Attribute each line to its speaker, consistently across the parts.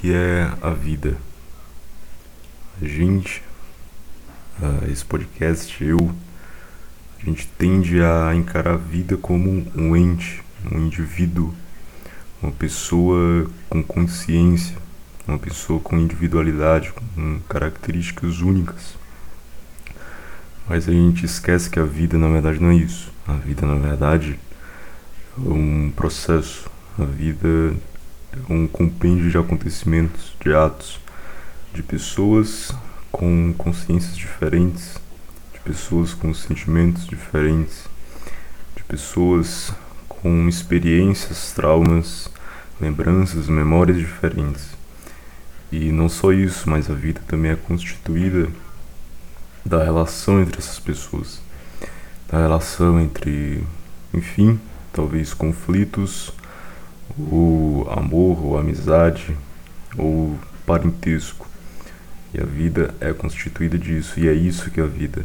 Speaker 1: que é a vida. A gente, uh, esse podcast, eu, a gente tende a encarar a vida como um ente, um indivíduo, uma pessoa com consciência, uma pessoa com individualidade, com características únicas. Mas a gente esquece que a vida na verdade não é isso. A vida na verdade é um processo. A vida um compêndio de acontecimentos, de atos, de pessoas com consciências diferentes, de pessoas com sentimentos diferentes, de pessoas com experiências, traumas, lembranças, memórias diferentes. E não só isso, mas a vida também é constituída da relação entre essas pessoas, da relação entre, enfim, talvez conflitos, ou amor, ou amizade, ou parentesco. E a vida é constituída disso, e é isso que é a vida.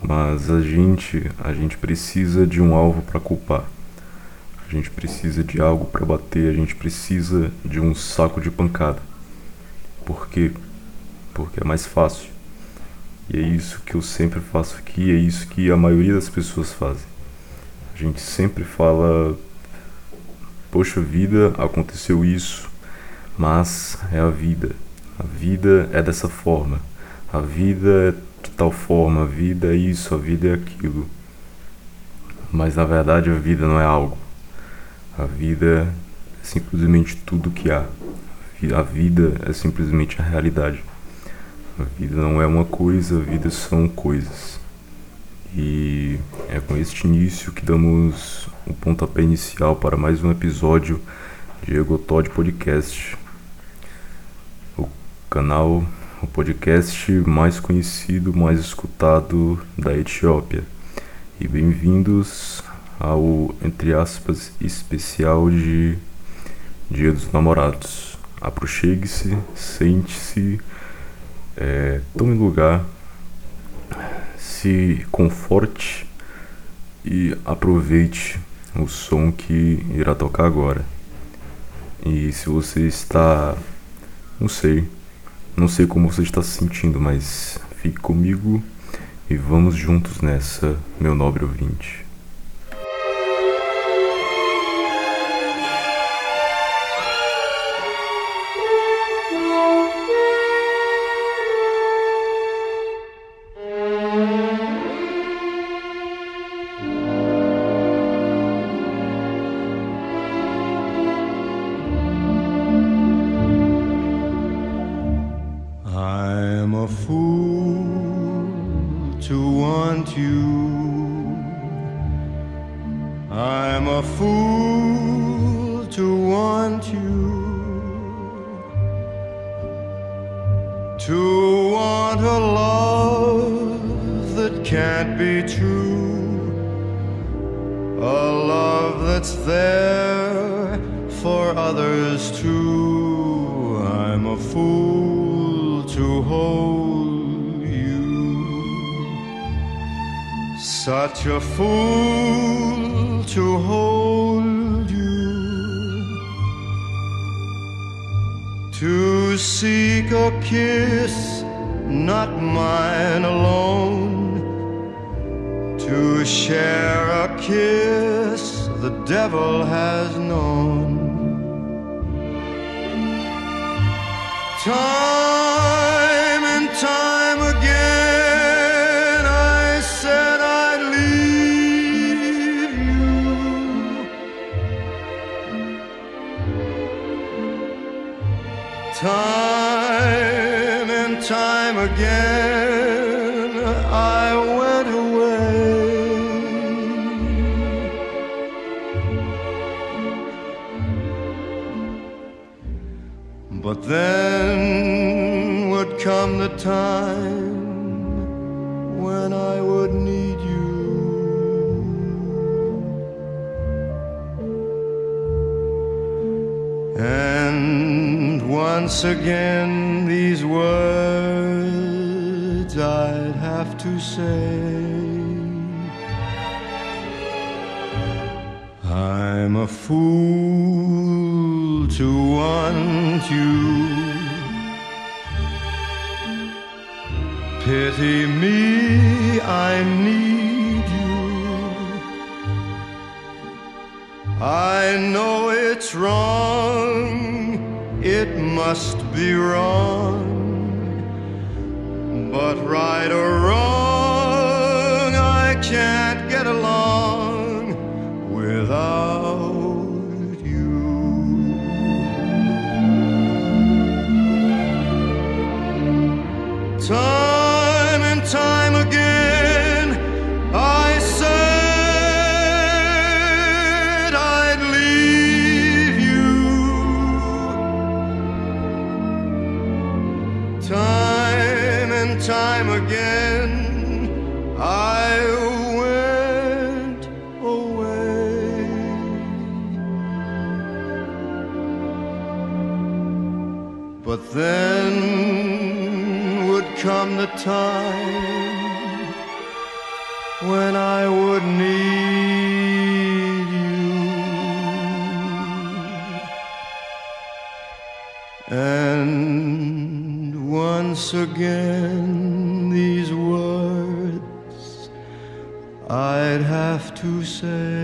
Speaker 1: Mas a gente, a gente precisa de um alvo para culpar. A gente precisa de algo para bater, a gente precisa de um saco de pancada. Por quê? Porque é mais fácil. E é isso que eu sempre faço aqui, é isso que a maioria das pessoas fazem. A gente sempre fala, poxa vida, aconteceu isso, mas é a vida. A vida é dessa forma. A vida é de tal forma, a vida é isso, a vida é aquilo. Mas na verdade a vida não é algo. A vida é simplesmente tudo que há. A vida é simplesmente a realidade. A vida não é uma coisa, a vida são coisas. E é com este início que damos o pontapé inicial para mais um episódio de Egotod Podcast canal, o podcast mais conhecido, mais escutado da Etiópia. E bem-vindos ao, entre aspas, especial de Dia dos Namorados. Aproxegue-se, sente-se, é, tome lugar, se conforte e aproveite o som que irá tocar agora. E se você está, não sei, não sei como você está se sentindo, mas fique comigo e vamos juntos nessa, meu nobre ouvinte.
Speaker 2: I'm a fool to want you. Pity me, I need you. I know it's wrong, it must be wrong. But right or wrong, I can't. The time when I would need you. And once again, these words I'd have to say.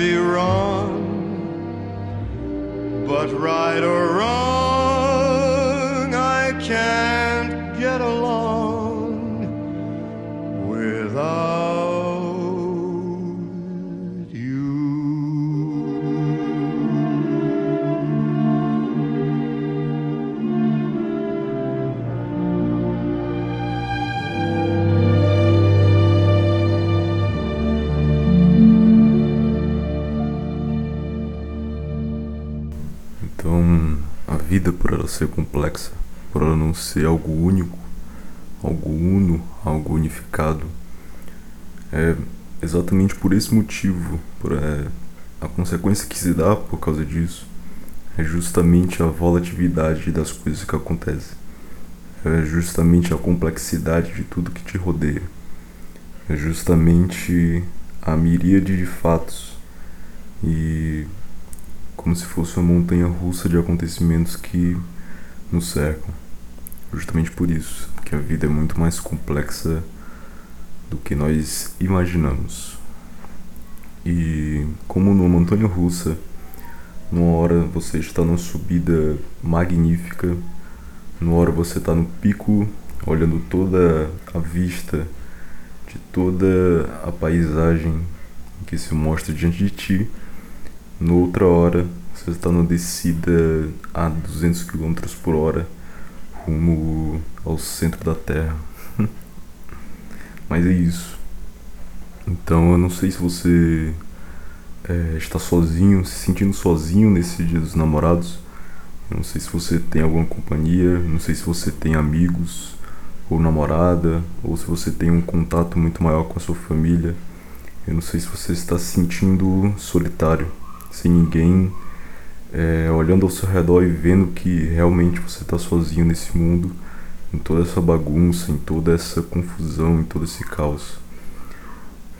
Speaker 2: Be wrong.
Speaker 1: Então, a vida, por ela ser complexa, por ela não ser algo único, algo uno, algo unificado, é exatamente por esse motivo, por é, a consequência que se dá por causa disso, é justamente a volatilidade das coisas que acontecem, é justamente a complexidade de tudo que te rodeia, é justamente a miríade de fatos e como se fosse uma montanha russa de acontecimentos que nos cercam. Justamente por isso que a vida é muito mais complexa do que nós imaginamos. E como numa montanha russa, numa hora você está numa subida magnífica, numa hora você está no pico, olhando toda a vista de toda a paisagem que se mostra diante de ti. Noutra hora, você está numa descida a 200 km por hora rumo ao centro da Terra. Mas é isso. Então eu não sei se você é, está sozinho, se sentindo sozinho nesse dia dos namorados. Eu não sei se você tem alguma companhia, não sei se você tem amigos ou namorada, ou se você tem um contato muito maior com a sua família. Eu não sei se você está se sentindo solitário, sem ninguém é, olhando ao seu redor e vendo que realmente você está sozinho nesse mundo, em toda essa bagunça, em toda essa confusão, em todo esse caos.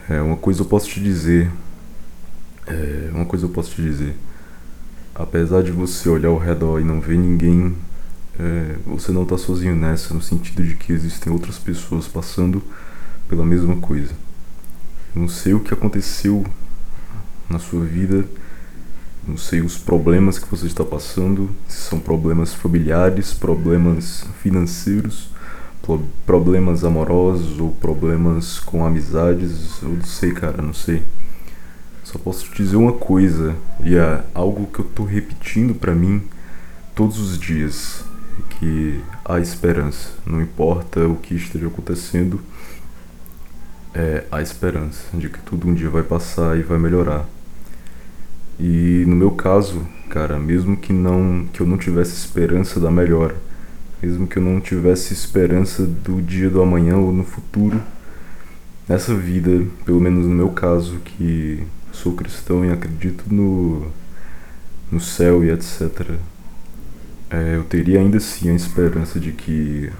Speaker 1: É, uma coisa eu posso te dizer, é, uma coisa eu posso te dizer, apesar de você olhar ao redor e não ver ninguém, é, você não está sozinho nessa, no sentido de que existem outras pessoas passando pela mesma coisa. Eu não sei o que aconteceu na sua vida não sei os problemas que você está passando, se são problemas familiares, problemas financeiros, problemas amorosos ou problemas com amizades, eu não sei, cara, não sei. Só posso te dizer uma coisa, e é algo que eu tô repetindo para mim todos os dias, que há esperança, não importa o que esteja acontecendo, é a esperança de que tudo um dia vai passar e vai melhorar. E no meu caso, cara, mesmo que não que eu não tivesse esperança da melhora, mesmo que eu não tivesse esperança do dia do amanhã ou no futuro, nessa vida, pelo menos no meu caso, que sou cristão e acredito no, no céu e etc., é, eu teria ainda assim a esperança de que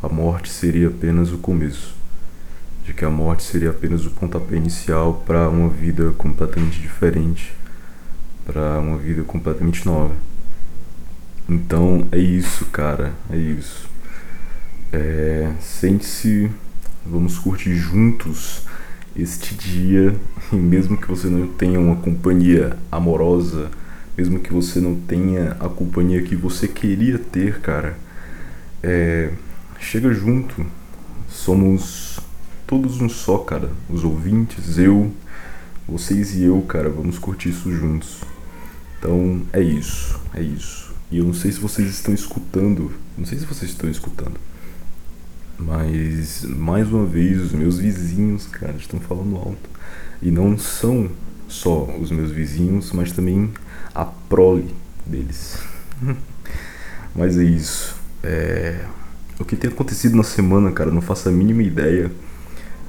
Speaker 1: a morte seria apenas o começo, de que a morte seria apenas o pontapé inicial para uma vida completamente diferente, para uma vida completamente nova. Então é isso, cara, é isso. É, Sente-se, vamos curtir juntos este dia, e mesmo que você não tenha uma companhia amorosa, mesmo que você não tenha a companhia que você queria ter, cara, é, chega junto. Somos todos um só, cara. Os ouvintes, eu, vocês e eu, cara, vamos curtir isso juntos. Então é isso, é isso. E eu não sei se vocês estão escutando, não sei se vocês estão escutando, mas mais uma vez os meus vizinhos, cara, estão falando alto. E não são só os meus vizinhos, mas também a prole deles. mas é isso. É... O que tem acontecido na semana, cara, não faço a mínima ideia.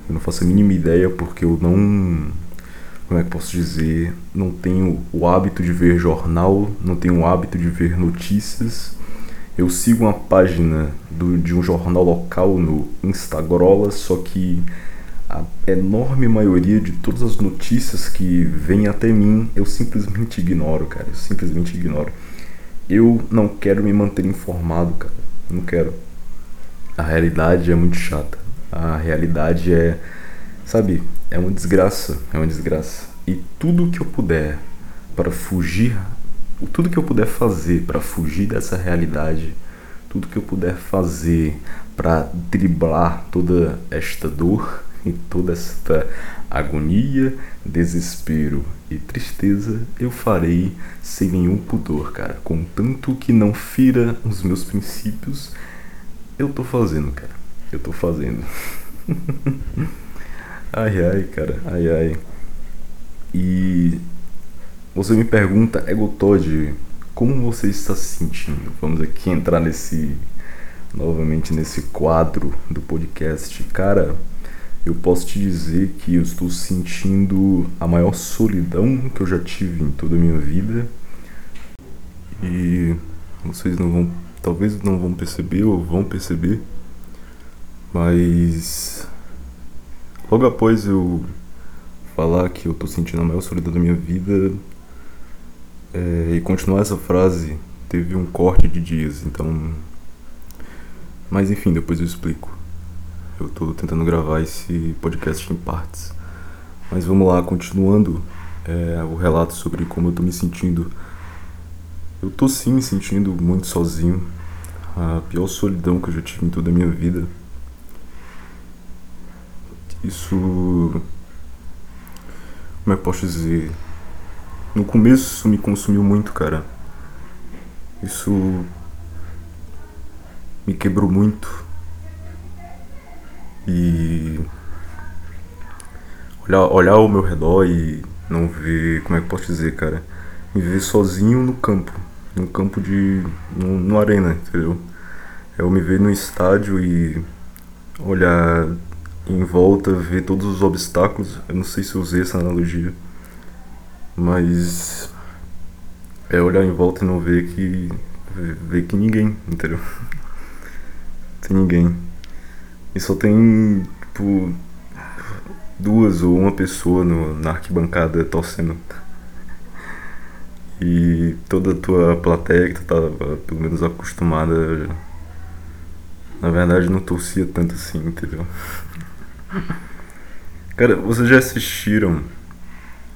Speaker 1: Eu não faço a mínima ideia porque eu não. Como é que posso dizer? Não tenho o hábito de ver jornal, não tenho o hábito de ver notícias. Eu sigo uma página do, de um jornal local no Instagram, só que a enorme maioria de todas as notícias que vêm até mim eu simplesmente ignoro, cara. Eu simplesmente ignoro. Eu não quero me manter informado, cara. Não quero. A realidade é muito chata. A realidade é, sabe, é uma desgraça, é uma desgraça. E tudo que eu puder para fugir, tudo que eu puder fazer para fugir dessa realidade, tudo que eu puder fazer para driblar toda esta dor e toda esta agonia, desespero e tristeza, eu farei sem nenhum pudor, cara. Contanto que não fira os meus princípios eu tô fazendo, cara. Eu tô fazendo. ai, ai, cara. Ai, ai. E você me pergunta, Egotod, como você está se sentindo? Vamos aqui entrar nesse novamente nesse quadro do podcast. Cara, eu posso te dizer que eu estou sentindo a maior solidão que eu já tive em toda a minha vida. E vocês não vão talvez não vão perceber ou vão perceber, mas logo após eu falar que eu tô sentindo a maior solidão da minha vida é, e continuar essa frase, teve um corte de dias, então. Mas enfim, depois eu explico. Eu tô tentando gravar esse podcast em partes. Mas vamos lá, continuando é, o relato sobre como eu tô me sentindo eu tô sim me sentindo muito sozinho. A pior solidão que eu já tive em toda a minha vida. Isso. Como é que posso dizer? No começo isso me consumiu muito, cara. Isso. Me quebrou muito. E. Olhar, olhar ao meu redor e não ver. Como é que posso dizer, cara? Me ver sozinho no campo no campo de. no, no arena, entendeu? Eu me ver no estádio e olhar em volta, ver todos os obstáculos. Eu não sei se usei essa analogia, mas é olhar em volta e não ver que. ver que ninguém, entendeu? tem ninguém. E só tem, tipo, duas ou uma pessoa no, na arquibancada torcendo. E toda a tua plateia que tu tava pelo menos acostumada, na verdade não torcia tanto assim, entendeu? Cara, vocês já assistiram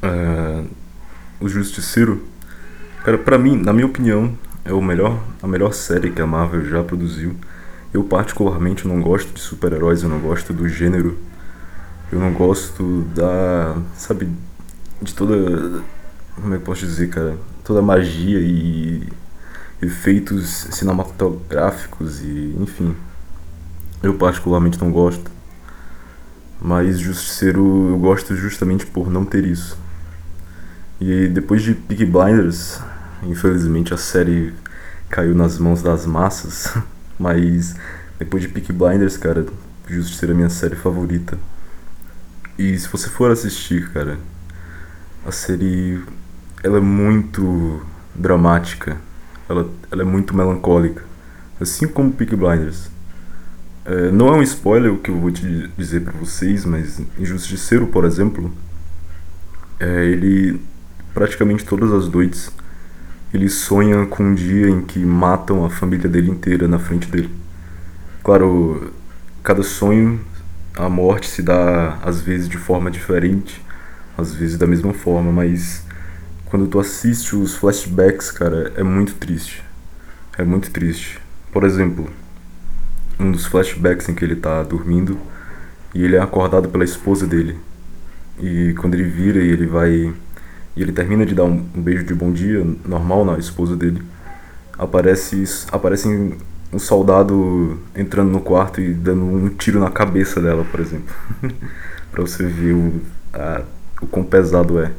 Speaker 1: uh, O Justiceiro? Cara, pra mim, na minha opinião, é o melhor, a melhor série que a Marvel já produziu. Eu particularmente não gosto de super-heróis, eu não gosto do gênero. Eu não gosto da, sabe, de toda como é que posso dizer, cara? Toda magia e efeitos cinematográficos e enfim. Eu particularmente não gosto. Mas Justiceiro eu gosto justamente por não ter isso. E depois de Peaky Blinders, infelizmente a série caiu nas mãos das massas, mas depois de Peaky Blinders, cara, Justiceiro é minha série favorita. E se você for assistir, cara, a série ela é muito dramática, ela, ela é muito melancólica, assim como Peak Blinders. É, não é um spoiler o que eu vou te dizer para vocês, mas em Justiceiro, por exemplo, é, ele praticamente todas as noites ele sonha com um dia em que matam a família dele inteira na frente dele. Claro, cada sonho, a morte se dá às vezes de forma diferente, às vezes da mesma forma, mas quando tu assiste os flashbacks, cara, é muito triste. É muito triste. Por exemplo, um dos flashbacks em que ele tá dormindo e ele é acordado pela esposa dele. E quando ele vira e ele vai e ele termina de dar um, um beijo de bom dia normal na esposa dele, aparece aparece um soldado entrando no quarto e dando um tiro na cabeça dela, por exemplo, para você ver o a, o quão pesado é.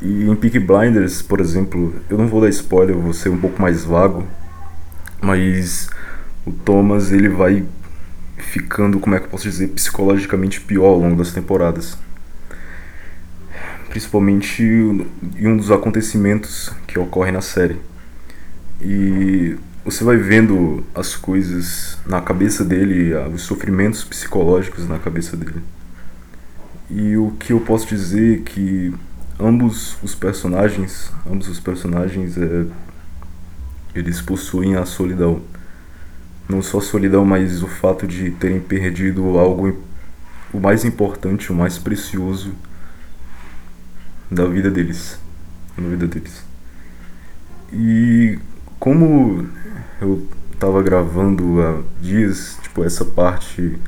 Speaker 1: E em Peak Blinders, por exemplo, eu não vou dar spoiler, eu vou ser um pouco mais vago, mas o Thomas ele vai ficando, como é que eu posso dizer, psicologicamente pior ao longo das temporadas. Principalmente em um dos acontecimentos que ocorre na série. E você vai vendo as coisas na cabeça dele, os sofrimentos psicológicos na cabeça dele. E o que eu posso dizer é que ambos os personagens, ambos os personagens, é, eles possuem a solidão. Não só a solidão, mas o fato de terem perdido algo o mais importante, o mais precioso da vida deles, na vida deles. E como eu estava gravando há dias, tipo essa parte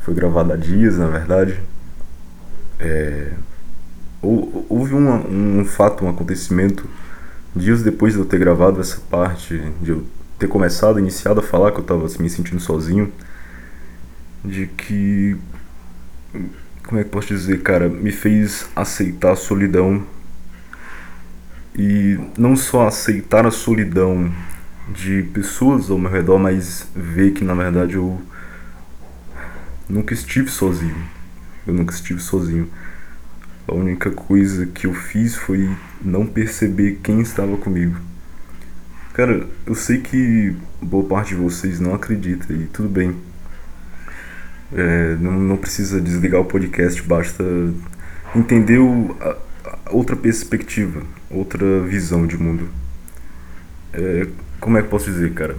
Speaker 1: foi gravada há dias, na verdade. É, houve um, um fato, um acontecimento, dias depois de eu ter gravado essa parte, de eu ter começado, iniciado a falar que eu estava me sentindo sozinho, de que. Como é que posso dizer, cara? Me fez aceitar a solidão. E não só aceitar a solidão de pessoas ao meu redor, mas ver que na verdade eu nunca estive sozinho. Eu nunca estive sozinho. A única coisa que eu fiz foi não perceber quem estava comigo. Cara, eu sei que boa parte de vocês não acredita e tudo bem. É, não, não precisa desligar o podcast, basta entender o, a, a outra perspectiva, outra visão de mundo. É, como é que posso dizer, cara?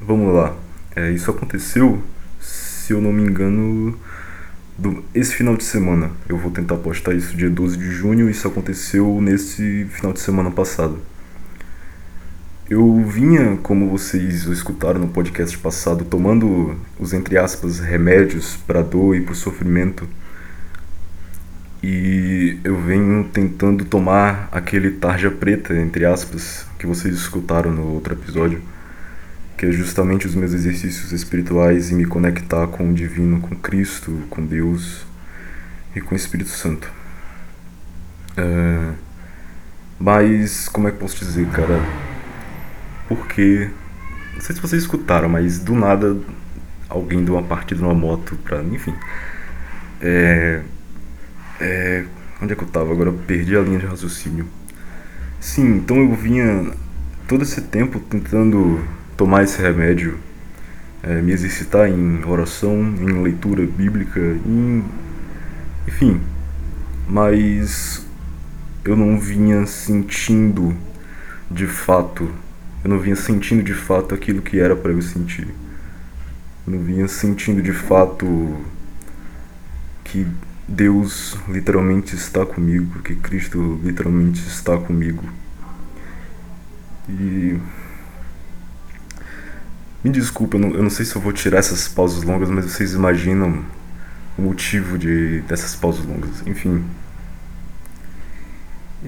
Speaker 1: Vamos lá. É, isso aconteceu, se eu não me engano, do, esse final de semana. Eu vou tentar postar isso dia 12 de junho. Isso aconteceu nesse final de semana passado. Eu vinha, como vocês escutaram no podcast passado, tomando os entre aspas remédios para dor e para sofrimento. E eu venho tentando tomar aquele tarja preta, entre aspas, que vocês escutaram no outro episódio que é justamente os meus exercícios espirituais e me conectar com o divino, com Cristo, com Deus e com o Espírito Santo. É... Mas, como é que posso dizer, cara? Porque, não sei se vocês escutaram, mas do nada alguém deu uma partida numa moto pra. Enfim. É. É. Onde é que eu tava? Agora eu perdi a linha de raciocínio. Sim, então eu vinha todo esse tempo tentando tomar esse remédio, é, me exercitar em oração, em leitura bíblica, em, enfim. Mas eu não vinha sentindo de fato, eu não vinha sentindo de fato aquilo que era para eu sentir. Eu não vinha sentindo de fato que Deus literalmente está comigo, que Cristo literalmente está comigo. E me desculpa, eu não, eu não sei se eu vou tirar essas pausas longas, mas vocês imaginam o motivo de, dessas pausas longas. Enfim.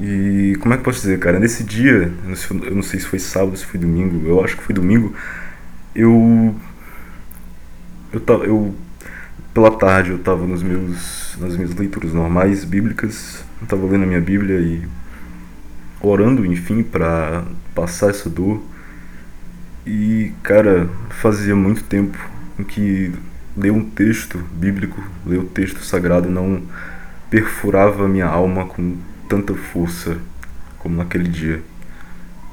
Speaker 1: E como é que eu posso dizer, cara? Nesse dia, eu não sei se foi sábado, se foi domingo, eu acho que foi domingo, eu. Eu tava. Eu, pela tarde eu estava nos meus, nas minhas leituras normais, bíblicas, eu estava lendo a minha Bíblia e orando, enfim, para passar essa dor e, cara, fazia muito tempo em que ler um texto bíblico, ler o texto sagrado não perfurava minha alma com tanta força como naquele dia.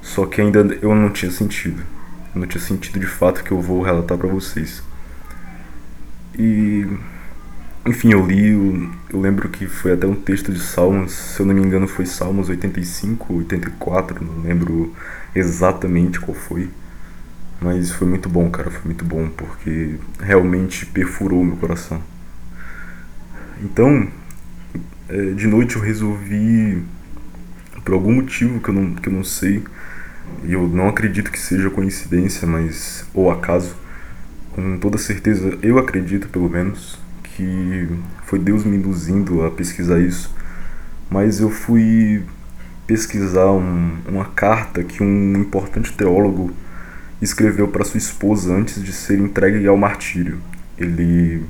Speaker 1: Só que ainda eu não tinha sentido. Eu não tinha sentido de fato que eu vou relatar para vocês. E enfim, eu li, eu, eu, lembro que foi até um texto de Salmos, se eu não me engano foi Salmos 85, 84, não lembro exatamente qual foi. Mas foi muito bom, cara, foi muito bom, porque realmente perfurou meu coração. Então, de noite eu resolvi, por algum motivo que eu não, que eu não sei, e eu não acredito que seja coincidência, mas ou acaso, com toda certeza eu acredito pelo menos que foi Deus me induzindo a pesquisar isso, mas eu fui pesquisar um, uma carta que um importante teólogo escreveu para sua esposa antes de ser entregue ao martírio. Ele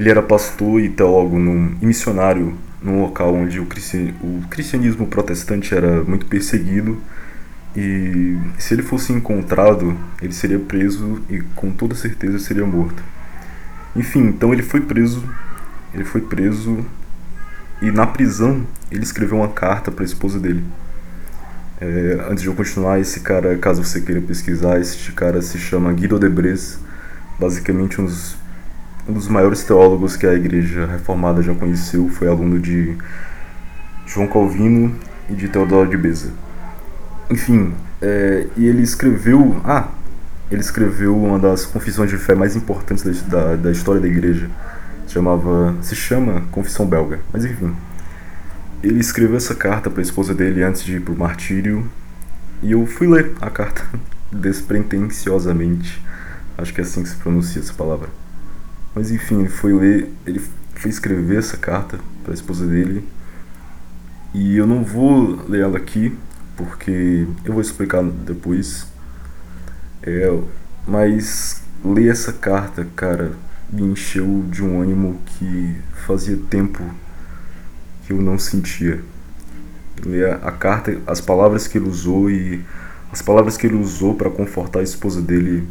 Speaker 1: ele era pastor e teólogo num, e missionário num local onde o, o cristianismo protestante era muito perseguido e se ele fosse encontrado, ele seria preso e com toda certeza seria morto. Enfim, então ele foi preso, ele foi preso e na prisão ele escreveu uma carta para a esposa dele. É, antes de eu continuar, esse cara, caso você queira pesquisar, esse cara se chama Guido Debres, basicamente um dos, um dos maiores teólogos que a igreja reformada já conheceu, foi aluno de João Calvino e de Teodoro de Beza. Enfim, é, e ele escreveu. Ah, ele escreveu uma das confissões de fé mais importantes da, da, história da igreja. Se, chamava, se chama Confissão Belga. Mas enfim, ele escreveu essa carta para a esposa dele antes de ir para o martírio e eu fui ler a carta despretensiosamente. Acho que é assim que se pronuncia essa palavra. Mas enfim, ele foi ler, ele foi escrever essa carta para a esposa dele. E eu não vou ler ela aqui, porque eu vou explicar depois. É, mas ler essa carta, cara, me encheu de um ânimo que fazia tempo que eu não sentia. Ler a carta, as palavras que ele usou e as palavras que ele usou para confortar a esposa dele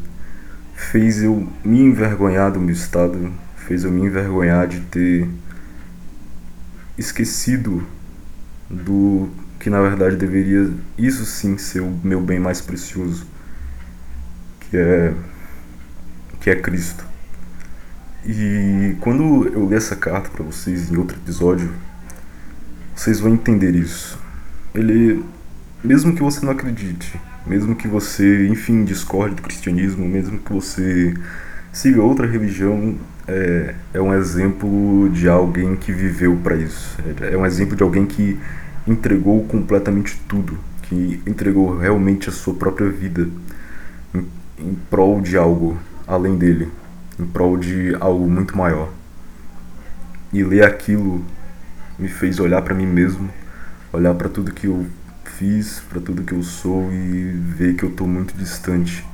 Speaker 1: fez eu me envergonhar do meu estado, fez eu me envergonhar de ter esquecido do que na verdade deveria isso sim ser o meu bem mais precioso, que é que é Cristo. E quando eu li essa carta para vocês em outro episódio, vocês vão entender isso. Ele, mesmo que você não acredite, mesmo que você, enfim, discorde do cristianismo, mesmo que você siga outra religião, é, é um exemplo de alguém que viveu para isso. É, é um exemplo de alguém que entregou completamente tudo, que entregou realmente a sua própria vida em, em prol de algo além dele, em prol de algo muito maior. E ler aquilo me fez olhar para mim mesmo, olhar para tudo que eu fiz, para tudo que eu sou e ver que eu estou muito distante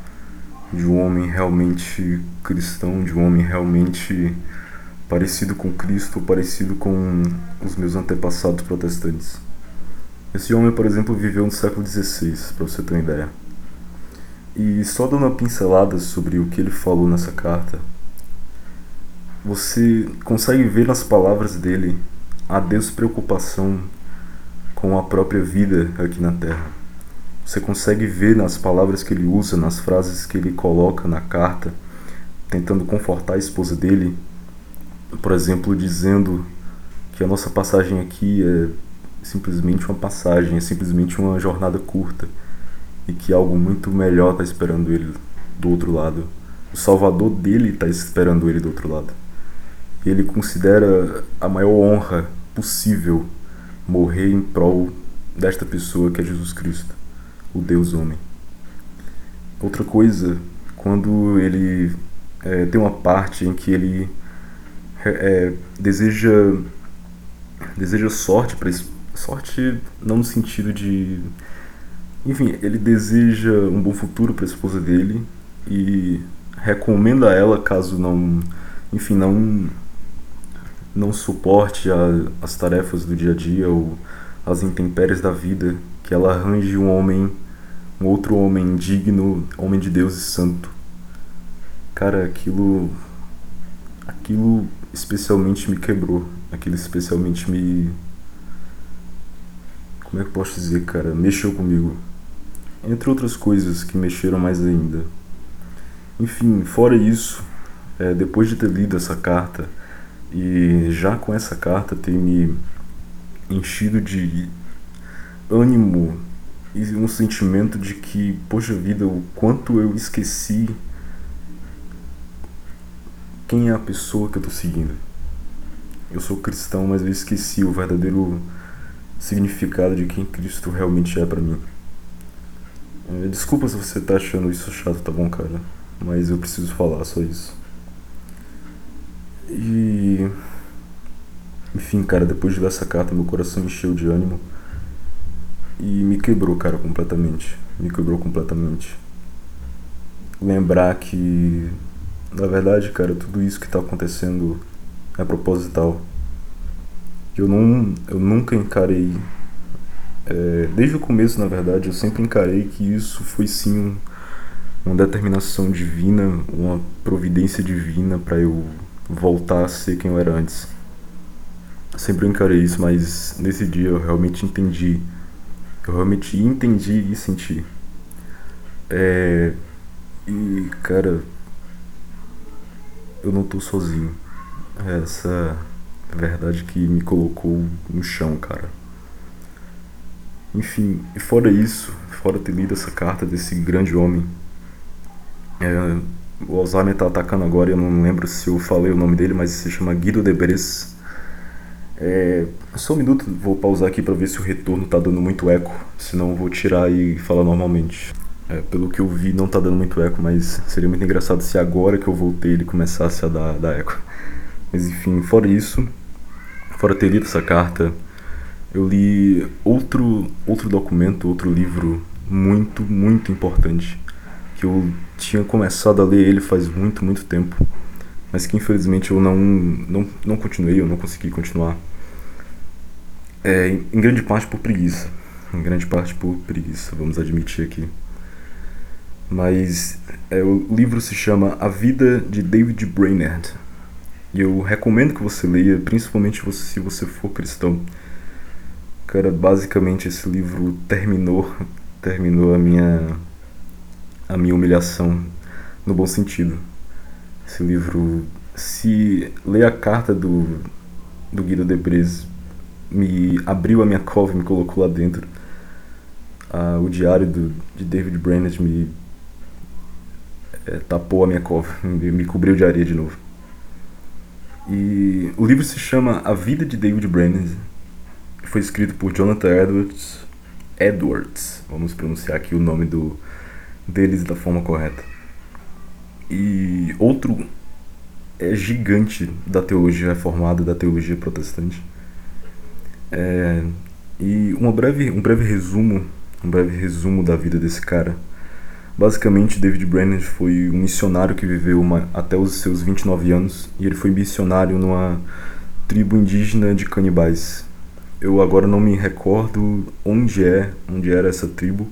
Speaker 1: de um homem realmente cristão, de um homem realmente parecido com Cristo, parecido com os meus antepassados protestantes. Esse homem, por exemplo, viveu no século XVI, para você ter uma ideia. E só dando uma pincelada sobre o que ele falou nessa carta, você consegue ver nas palavras dele a despreocupação com a própria vida aqui na Terra. Você consegue ver nas palavras que ele usa, nas frases que ele coloca na carta, tentando confortar a esposa dele, por exemplo, dizendo que a nossa passagem aqui é simplesmente uma passagem, é simplesmente uma jornada curta e que algo muito melhor está esperando ele do outro lado. O Salvador dele está esperando ele do outro lado ele considera a maior honra possível morrer em prol desta pessoa que é Jesus Cristo, o Deus homem. Outra coisa, quando ele é, tem uma parte em que ele é, deseja deseja sorte para sorte não no sentido de enfim ele deseja um bom futuro para a esposa dele e recomenda a ela caso não enfim não não suporte a, as tarefas do dia a dia ou as intempéries da vida, que ela arranje um homem, um outro homem digno, homem de Deus e santo. cara, aquilo. Aquilo especialmente me quebrou. Aquilo especialmente me. Como é que eu posso dizer, cara? Mexeu comigo. Entre outras coisas que mexeram mais ainda. Enfim, fora isso, é, depois de ter lido essa carta e já com essa carta ter me enchido de ânimo e um sentimento de que, poxa vida, o quanto eu esqueci quem é a pessoa que eu estou seguindo. Eu sou cristão, mas eu esqueci o verdadeiro significado de quem Cristo realmente é para mim. É, desculpa se você tá achando isso chato, tá bom, cara? Mas eu preciso falar só isso. E. Enfim, cara, depois de ler essa carta, meu coração encheu de ânimo. E me quebrou, cara, completamente. Me quebrou completamente. Lembrar que. Na verdade, cara, tudo isso que tá acontecendo é proposital. Eu, não, eu nunca encarei. É, desde o começo, na verdade, eu sempre encarei que isso foi sim uma determinação divina, uma providência divina para eu voltar a ser quem eu era antes. Sempre encarei isso, mas nesse dia eu realmente entendi. Eu realmente entendi e senti. É. E, cara. Eu não tô sozinho. Essa é verdade que me colocou no chão, cara. Enfim, e fora isso, fora ter lido essa carta desse grande homem, é, o Alzheimer tá atacando agora, eu não lembro se eu falei o nome dele, mas se chama Guido Debres. É, só um minuto, vou pausar aqui para ver se o retorno tá dando muito eco, senão eu vou tirar e falar normalmente. É, pelo que eu vi, não tá dando muito eco, mas seria muito engraçado se agora que eu voltei ele começasse a dar, dar eco. Mas enfim, fora isso, fora ter lido essa carta, eu li outro, outro documento, outro livro muito, muito importante que eu tinha começado a ler ele faz muito, muito tempo, mas que infelizmente eu não, não, não continuei, eu não consegui continuar. É, em grande parte por preguiça. Em grande parte por preguiça, vamos admitir aqui. Mas é, o livro se chama A Vida de David Brainerd. E eu recomendo que você leia, principalmente se você for cristão. Cara, basicamente esse livro terminou, terminou a minha a minha humilhação no bom sentido. Esse livro, se ler a carta do, do Guido Debres, me abriu a minha cova e me colocou lá dentro. Ah, o diário do, de David Brennett me é, tapou a minha cova, me, me cobriu de areia de novo. E o livro se chama A Vida de David Brennan. Foi escrito por Jonathan Edwards. Edwards, vamos pronunciar aqui o nome do, deles da forma correta. E outro é gigante da teologia reformada, da teologia protestante. É, e uma breve, um breve resumo, um breve resumo da vida desse cara. Basicamente, David Brennan foi um missionário que viveu uma, até os seus 29 anos e ele foi missionário numa tribo indígena de canibais. Eu agora não me recordo onde é, onde era essa tribo,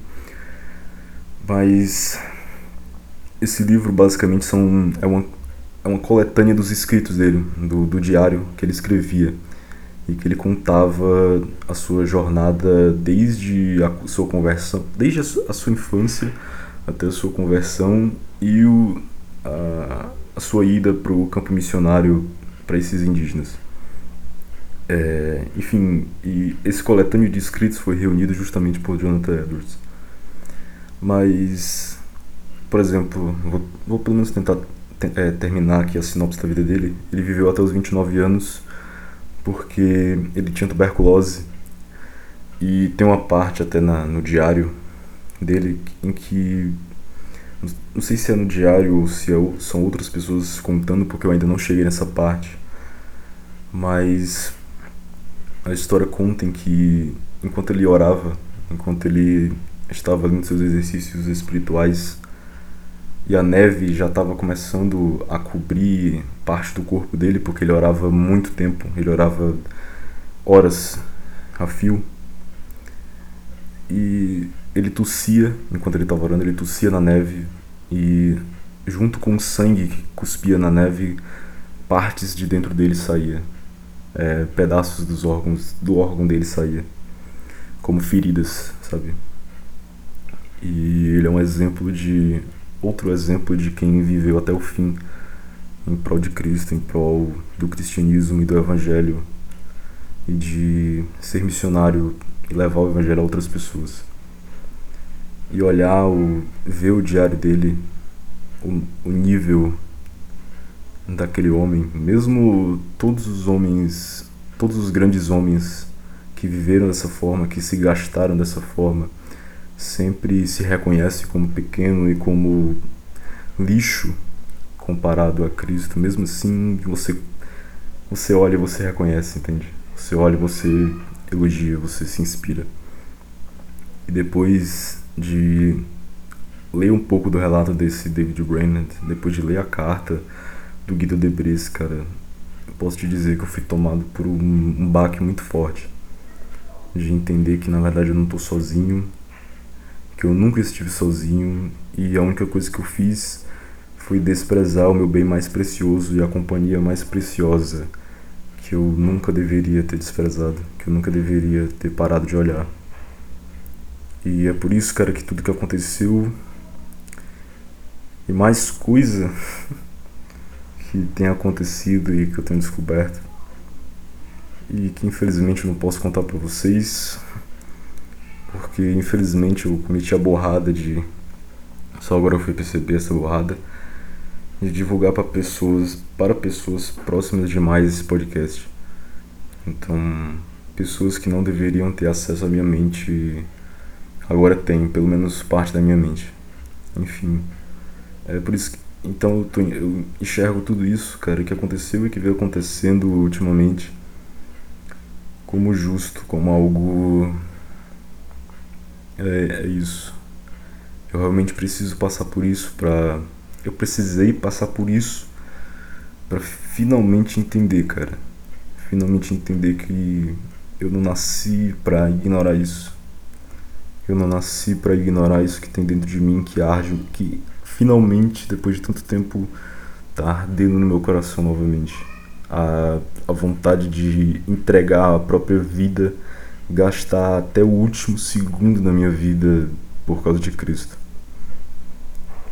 Speaker 1: mas esse livro basicamente são, é, uma, é uma coletânea dos escritos dele, do, do diário que ele escrevia e que ele contava a sua jornada desde a sua conversão, desde a sua, a sua infância até a sua conversão e o, a, a sua ida para o campo missionário para esses indígenas. É, enfim, esse coletâneo de escritos foi reunido justamente por Jonathan Edwards. Mas, por exemplo, vou, vou pelo menos tentar é, terminar aqui a sinopse da vida dele. Ele viveu até os 29 anos porque ele tinha tuberculose e tem uma parte até na, no diário dele em que não sei se é no diário ou se é, são outras pessoas contando porque eu ainda não cheguei nessa parte mas a história conta em que enquanto ele orava enquanto ele estava fazendo seus exercícios espirituais e a neve já estava começando a cobrir parte do corpo dele porque ele orava muito tempo, ele orava horas a fio. E ele tossia, enquanto ele estava orando, ele tossia na neve e junto com o sangue que cuspia na neve, partes de dentro dele saía, é, pedaços dos órgãos do órgão dele saía, como feridas, sabe? E ele é um exemplo de outro exemplo de quem viveu até o fim em prol de Cristo, em prol do cristianismo e do evangelho e de ser missionário e levar o evangelho a outras pessoas. E olhar o ver o diário dele, o, o nível daquele homem, mesmo todos os homens, todos os grandes homens que viveram dessa forma, que se gastaram dessa forma, sempre se reconhece como pequeno e como lixo comparado a Cristo. Mesmo assim, você você olha e você reconhece, entende? Você olha, você elogia, você se inspira. E depois de ler um pouco do relato desse David Brainerd, depois de ler a carta do Guido Debris, cara, eu posso te dizer que eu fui tomado por um, um baque muito forte. De entender que na verdade eu não tô sozinho, que eu nunca estive sozinho e a única coisa que eu fiz foi desprezar o meu bem mais precioso e a companhia mais preciosa que eu nunca deveria ter desprezado, que eu nunca deveria ter parado de olhar. E é por isso, cara, que tudo que aconteceu e mais coisa que tem acontecido e que eu tenho descoberto e que infelizmente eu não posso contar para vocês porque infelizmente eu cometi a borrada de só agora eu fui perceber essa borrada de divulgar para pessoas para pessoas próximas demais esse podcast então pessoas que não deveriam ter acesso à minha mente agora tem pelo menos parte da minha mente enfim é por isso que então eu, tô, eu enxergo tudo isso, cara, que aconteceu e que veio acontecendo ultimamente como justo, como algo. É, é isso. Eu realmente preciso passar por isso pra. Eu precisei passar por isso para finalmente entender, cara. Finalmente entender que eu não nasci para ignorar isso. Eu não nasci para ignorar isso que tem dentro de mim, que arde, que finalmente, depois de tanto tempo, tá ardendo no meu coração novamente. A, a vontade de entregar a própria vida, gastar até o último segundo da minha vida por causa de Cristo.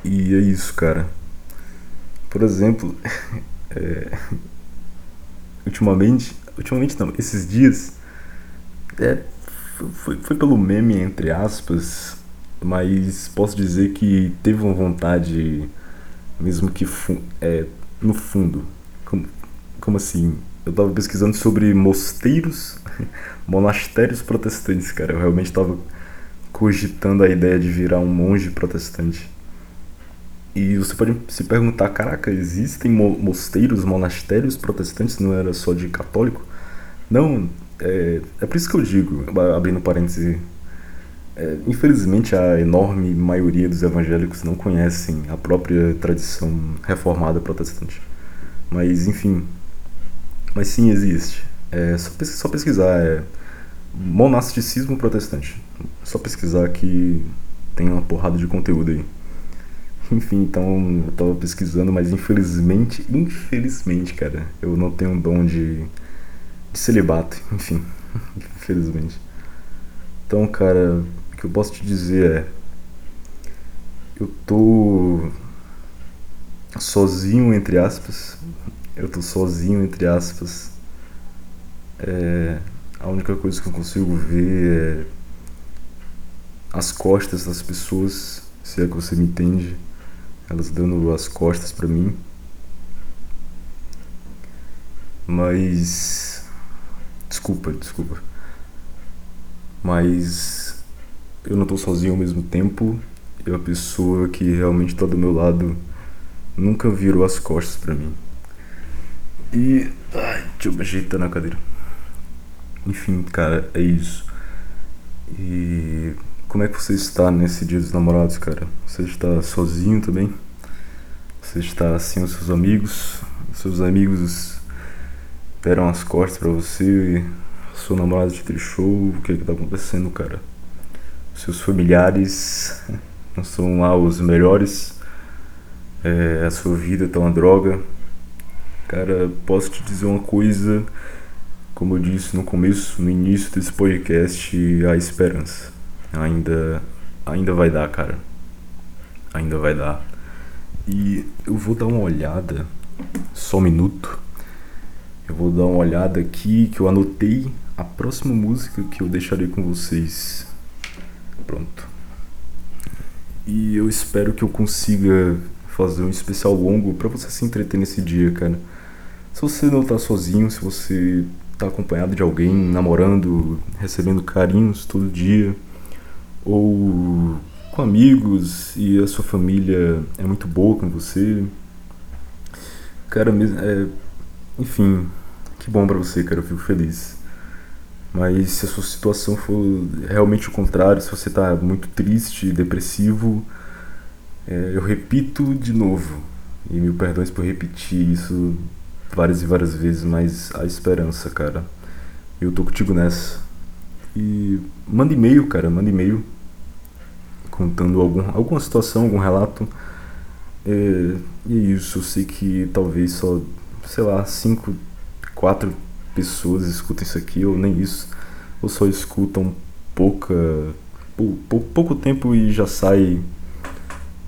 Speaker 1: E é isso, cara. Por exemplo, é, ultimamente, ultimamente não, esses dias, é, foi, foi pelo meme, entre aspas, mas posso dizer que teve uma vontade, mesmo que é, no fundo. Como, como assim? Eu tava pesquisando sobre mosteiros, monastérios protestantes, cara. Eu realmente tava cogitando a ideia de virar um monge protestante. E você pode se perguntar, caraca, existem mosteiros, monastérios protestantes, não era só de católico? Não, é, é por isso que eu digo, abrindo parênteses é, infelizmente, a enorme maioria dos evangélicos não conhecem a própria tradição reformada protestante. Mas, enfim. Mas sim, existe. É só, pesquisar, só pesquisar é monasticismo protestante. Só pesquisar que tem uma porrada de conteúdo aí. Enfim, então eu tava pesquisando, mas infelizmente, infelizmente, cara, eu não tenho um dom de, de celibato, enfim, infelizmente. Então, cara, que eu posso te dizer é. Eu tô sozinho, entre aspas. Eu tô sozinho, entre aspas. É, a única coisa que eu consigo ver é as costas das pessoas, se é que você me entende, elas dando as costas para mim. Mas desculpa, desculpa. Mas eu não estou sozinho ao mesmo tempo e a pessoa que realmente está do meu lado nunca virou as costas para mim. E. Ai, deixa eu me ajeitar na cadeira. Enfim, cara, é isso. E. Como é que você está nesse dia dos namorados, cara? Você está sozinho também? Você está sem os seus amigos? Seus amigos deram as costas para você? Sua namorada te deixou? O que é que tá acontecendo, cara? seus familiares não são lá os melhores. é, a sua vida tá uma droga. Cara, posso te dizer uma coisa, como eu disse no começo, no início desse podcast, a esperança. Ainda, ainda vai dar, cara. Ainda vai dar. E eu vou dar uma olhada, só um minuto. Eu vou dar uma olhada aqui que eu anotei a próxima música que eu deixarei com vocês. Pronto. E eu espero que eu consiga fazer um especial longo para você se entreter nesse dia, cara. Se você não tá sozinho, se você tá acompanhado de alguém, namorando, recebendo carinhos todo dia, ou com amigos e a sua família é muito boa com você. Cara, é, enfim, que bom para você, cara, eu fico feliz. Mas se a sua situação for realmente o contrário, se você tá muito triste, depressivo, é, eu repito de novo, e mil perdões por repetir isso várias e várias vezes, mas a esperança, cara. Eu tô contigo nessa. E manda e-mail, cara, manda e-mail contando algum, alguma situação, algum relato. É, e é isso, eu sei que talvez só, sei lá, cinco, quatro pessoas escutam isso aqui, ou nem isso, ou só escutam pouca, pou, pouco tempo e já sai.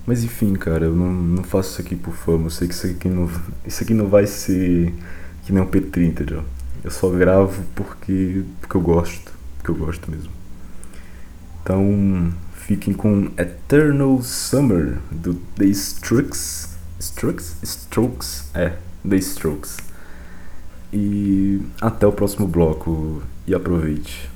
Speaker 1: Mas enfim, cara, eu não, não faço isso aqui por fama, eu sei que isso aqui não, isso aqui não vai ser que nem um P30, entendeu? Eu só gravo porque, porque eu gosto, porque eu gosto mesmo. Então, fiquem com Eternal Summer do The Strokes. Strokes? Strokes? É, The Strokes. E até o próximo bloco e aproveite.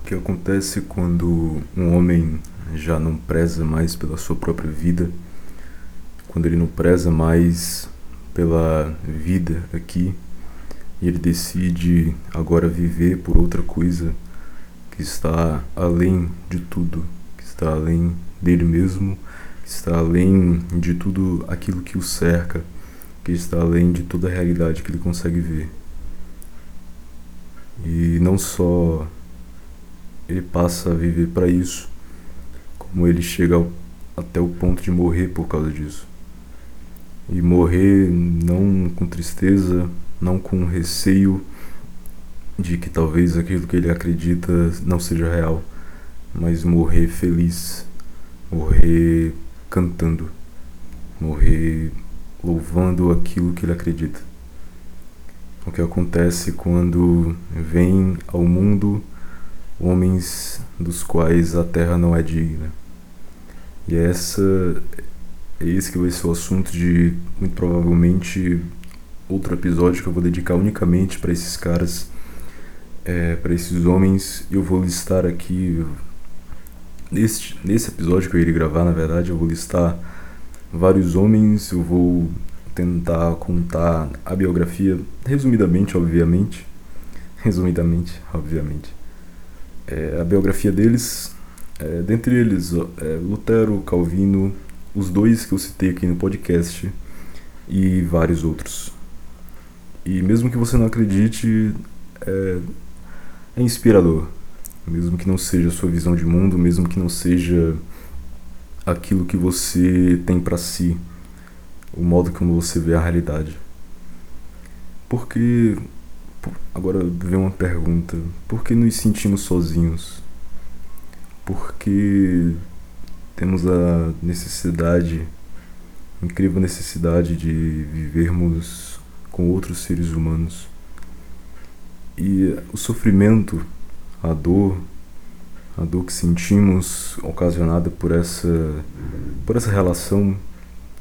Speaker 1: O que acontece quando um homem já não preza mais pela sua própria vida, quando ele não preza mais pela vida aqui e ele decide agora viver por outra coisa que está além de tudo, que está além dele mesmo, que está além de tudo aquilo que o cerca que está além de toda a realidade que ele consegue ver. E não só ele passa a viver para isso, como ele chega ao, até o ponto de morrer por causa disso. E morrer não com tristeza, não com receio de que talvez aquilo que ele acredita não seja real, mas morrer feliz, morrer cantando, morrer louvando aquilo que ele acredita. O que acontece quando vem ao mundo homens dos quais a terra não é digna. E é essa é esse que vai ser o assunto de muito provavelmente outro episódio que eu vou dedicar unicamente para esses caras, é, para esses homens. Eu vou listar aqui nesse nesse episódio que eu iria gravar, na verdade, eu vou listar vários homens, eu vou tentar contar a biografia, resumidamente, obviamente. Resumidamente, obviamente. É, a biografia deles, é, dentre eles, é, Lutero, Calvino, os dois que eu citei aqui no podcast e vários outros. E mesmo que você não acredite, é, é inspirador. Mesmo que não seja a sua visão de mundo, mesmo que não seja aquilo que você tem para si o modo como você vê a realidade. Porque agora vem uma pergunta, por que nos sentimos sozinhos? Porque temos a necessidade, incrível necessidade de vivermos com outros seres humanos. E o sofrimento, a dor, a dor que sentimos ocasionada por essa por essa relação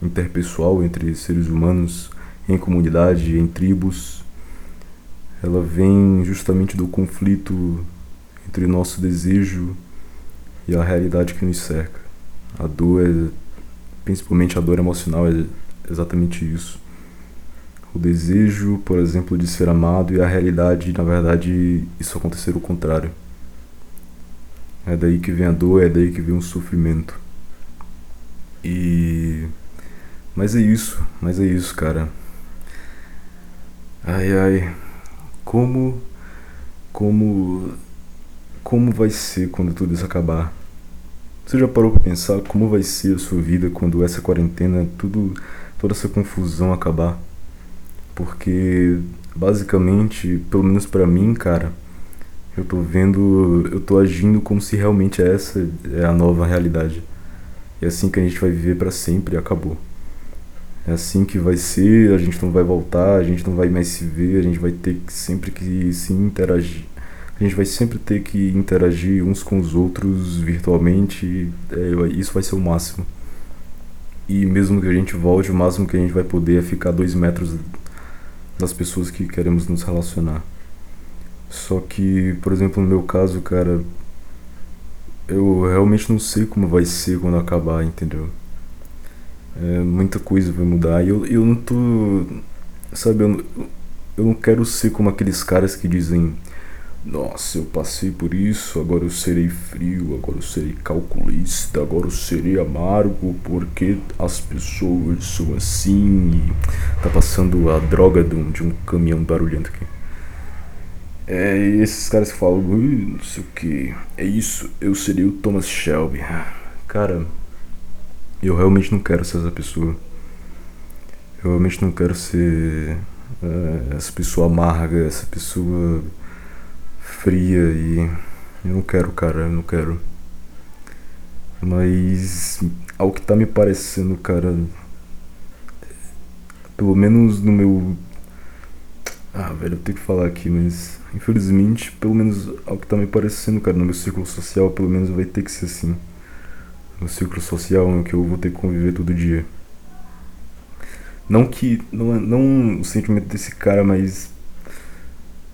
Speaker 1: interpessoal entre seres humanos, em comunidade, em tribos, ela vem justamente do conflito entre nosso desejo e a realidade que nos cerca. A dor é, principalmente a dor emocional, é exatamente isso. O desejo, por exemplo, de ser amado e a realidade, na verdade, isso acontecer o contrário. É daí que vem a dor, é daí que vem o sofrimento. E mas é isso, mas é isso, cara. Ai ai. Como como como vai ser quando tudo isso acabar? Você já parou para pensar como vai ser a sua vida quando essa quarentena, tudo toda essa confusão acabar? Porque basicamente, pelo menos para mim, cara, eu tô vendo, eu tô agindo como se realmente essa é a nova realidade. É assim que a gente vai viver para sempre acabou é assim que vai ser, a gente não vai voltar, a gente não vai mais se ver, a gente vai ter que sempre que se interagir. A gente vai sempre ter que interagir uns com os outros virtualmente, é, isso vai ser o máximo. E mesmo que a gente volte, o máximo que a gente vai poder é ficar dois metros das pessoas que queremos nos relacionar. Só que, por exemplo, no meu caso, cara, eu realmente não sei como vai ser quando acabar, entendeu? É, muita coisa vai mudar. E eu, eu não tô. Sabe, eu, eu não quero ser como aqueles caras que dizem. Nossa, eu passei por isso, agora eu serei frio, agora eu serei calculista, agora eu serei amargo porque as pessoas são assim e tá passando a droga de um, de um caminhão barulhento aqui. É, e esses caras que falam, não sei o que, é isso, eu seria o Thomas Shelby. Cara, eu realmente não quero ser essa pessoa. Eu realmente não quero ser é, essa pessoa amarga, essa pessoa fria e eu não quero, cara, eu não quero. Mas ao que tá me parecendo, cara, pelo menos no meu ah, velho, eu tenho que falar aqui, mas infelizmente, pelo menos ao que tá me parecendo, cara, no meu círculo social, pelo menos vai ter que ser assim no ciclo social em que eu vou ter que conviver todo dia. Não que. Não, é, não o sentimento desse cara, mas.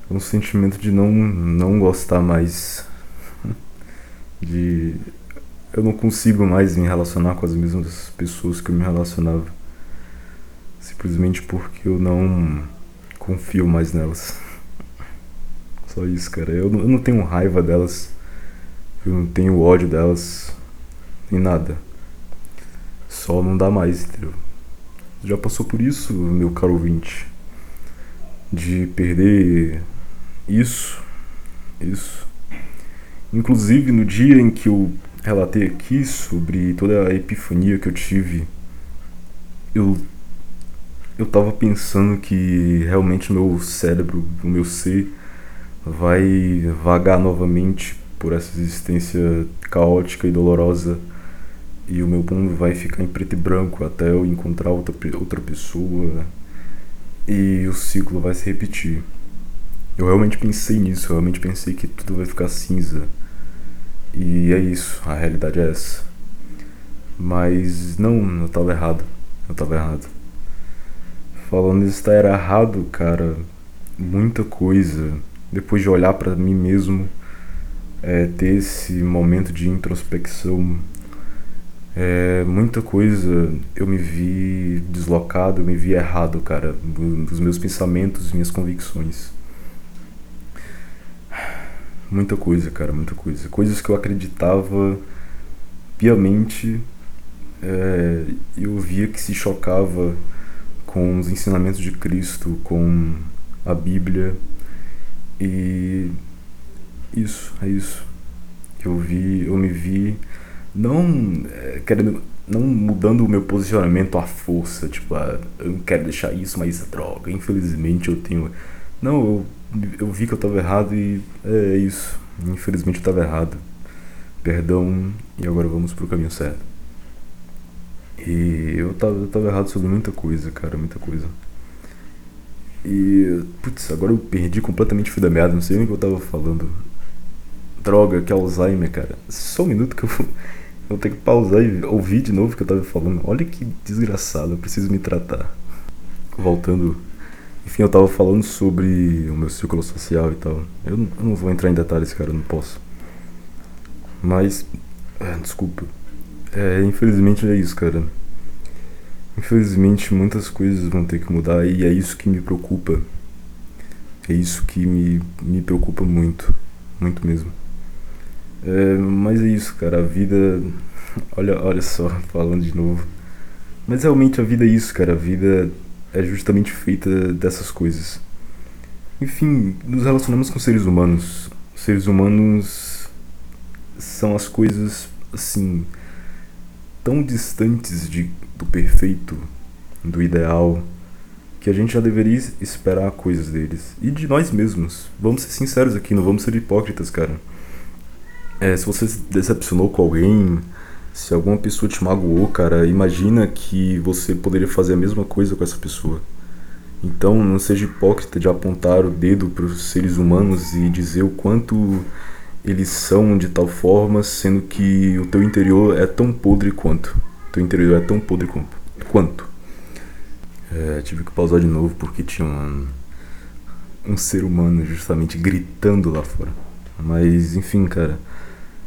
Speaker 1: É um sentimento de não, não gostar mais De eu não consigo mais me relacionar com as mesmas pessoas que eu me relacionava. Simplesmente porque eu não confio mais nelas. Só isso, cara. Eu eu não tenho raiva delas. Eu não tenho ódio delas. Nem nada. Só não dá mais, entendeu? Já passou por isso, meu caro ouvinte? De perder isso, isso. Inclusive no dia em que eu relatei aqui sobre toda a epifania que eu tive, eu eu tava pensando que realmente o meu cérebro, o meu ser vai vagar novamente por essa existência caótica e dolorosa e o meu mundo vai ficar em preto e branco até eu encontrar outra, outra pessoa e o ciclo vai se repetir. Eu realmente pensei nisso, eu realmente pensei que tudo vai ficar cinza. E é isso, a realidade é essa. Mas não, eu tava errado. Eu tava errado. Falando de estar errado, cara, muita coisa. Depois de olhar para mim mesmo, é, ter esse momento de introspecção, é, muita coisa eu me vi deslocado, eu me vi errado, cara, dos meus pensamentos, minhas convicções. Muita coisa, cara, muita coisa. Coisas que eu acreditava piamente, é, eu via que se chocava com os ensinamentos de Cristo, com a Bíblia. E isso, é isso. Eu vi, eu me vi não é, querendo não mudando o meu posicionamento à força, tipo, ah, eu não quero deixar isso, mas droga, infelizmente eu tenho. Não, eu eu vi que eu estava errado e é isso. Infelizmente eu estava errado. Perdão e agora vamos pro caminho certo. E eu tava, eu tava errado sobre muita coisa, cara, muita coisa. E, putz, agora eu perdi completamente o fio da meada, não sei nem o que eu tava falando. Droga, que Alzheimer, cara. Só um minuto que eu vou, eu vou ter que pausar e ouvir de novo o que eu tava falando. Olha que desgraçado, eu preciso me tratar. Voltando enfim, eu tava falando sobre o meu círculo social e tal. Eu não, eu não vou entrar em detalhes, cara, eu não posso. Mas. É, desculpa. É, infelizmente é isso, cara. Infelizmente muitas coisas vão ter que mudar e é isso que me preocupa. É isso que me, me preocupa muito. Muito mesmo. É, mas é isso, cara. A vida. Olha, olha só, falando de novo. Mas realmente a vida é isso, cara. A vida é justamente feita dessas coisas. Enfim, nos relacionamos com seres humanos. Seres humanos são as coisas assim tão distantes de, do perfeito, do ideal, que a gente já deveria esperar coisas deles e de nós mesmos. Vamos ser sinceros aqui, não vamos ser hipócritas, cara. É, se você se decepcionou com alguém, se alguma pessoa te magoou, cara, imagina que você poderia fazer a mesma coisa com essa pessoa. Então não seja hipócrita de apontar o dedo para os seres humanos e dizer o quanto eles são de tal forma, sendo que o teu interior é tão podre quanto. Teu interior é tão podre quanto. É, tive que pausar de novo porque tinha um, um ser humano justamente gritando lá fora. Mas enfim, cara.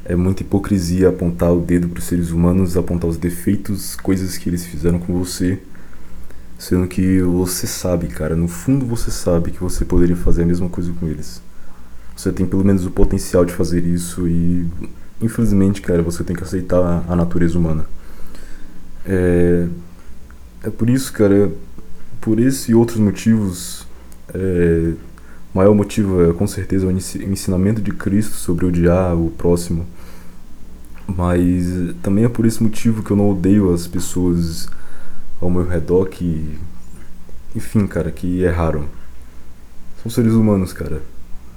Speaker 1: É muita hipocrisia apontar o dedo para os seres humanos, apontar os defeitos, coisas que eles fizeram com você, sendo que você sabe, cara, no fundo você sabe que você poderia fazer a mesma coisa com eles. Você tem pelo menos o potencial de fazer isso e, infelizmente, cara, você tem que aceitar a natureza humana. É, é por isso, cara, por esse e outros motivos, é, o maior motivo é com certeza o ensinamento de Cristo sobre odiar o próximo. Mas também é por esse motivo que eu não odeio as pessoas ao meu redor que. Enfim, cara, que erraram. São seres humanos, cara.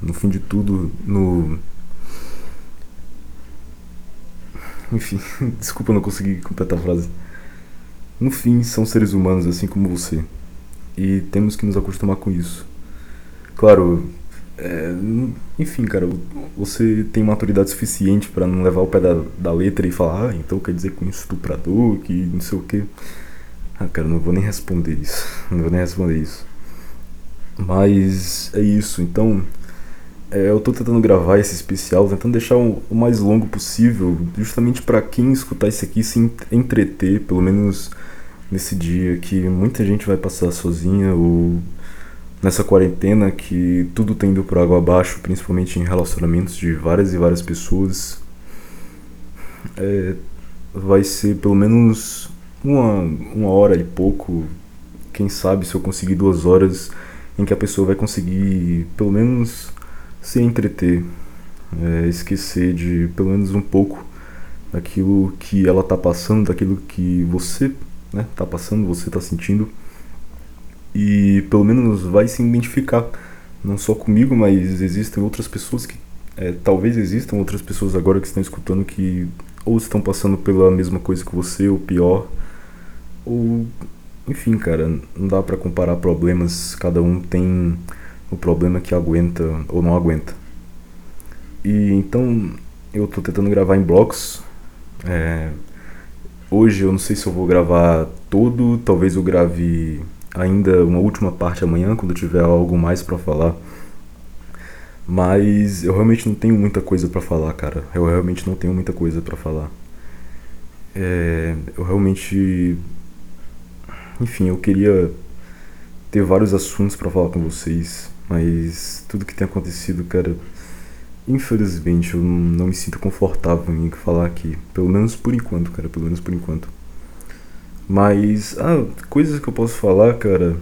Speaker 1: No fim de tudo, no. Enfim, desculpa não consegui completar a frase. No fim, são seres humanos assim como você. E temos que nos acostumar com isso. Claro, é, enfim, cara, você tem maturidade suficiente para não levar o pé da, da letra e falar, ah, então quer dizer com estuprador, que não sei o que. Ah, cara, não vou nem responder isso. Não vou nem responder isso. Mas é isso, então é, eu tô tentando gravar esse especial, tentando deixar o, o mais longo possível, justamente para quem escutar isso aqui se entreter, pelo menos nesse dia que muita gente vai passar sozinha ou nessa quarentena que tudo tem indo por água abaixo, principalmente em relacionamentos de várias e várias pessoas. É, vai ser pelo menos uma, uma hora e pouco, quem sabe se eu conseguir duas horas em que a pessoa vai conseguir pelo menos se entreter, é, esquecer de pelo menos um pouco daquilo que ela está passando, daquilo que você né, tá passando, você está sentindo. E pelo menos vai se identificar não só comigo, mas existem outras pessoas que é, talvez existam outras pessoas agora que estão escutando que ou estão passando pela mesma coisa que você ou pior ou enfim, cara, não dá para comparar problemas, cada um tem o problema que aguenta ou não aguenta. E então eu tô tentando gravar em blocos. É, hoje eu não sei se eu vou gravar todo, talvez eu grave ainda uma última parte amanhã quando eu tiver algo mais para falar. Mas eu realmente não tenho muita coisa para falar, cara. Eu realmente não tenho muita coisa para falar. É, eu realmente enfim, eu queria ter vários assuntos para falar com vocês, mas tudo que tem acontecido, cara, infelizmente eu não me sinto confortável em falar aqui, pelo menos por enquanto, cara, pelo menos por enquanto. Mas, ah, coisas que eu posso falar, cara,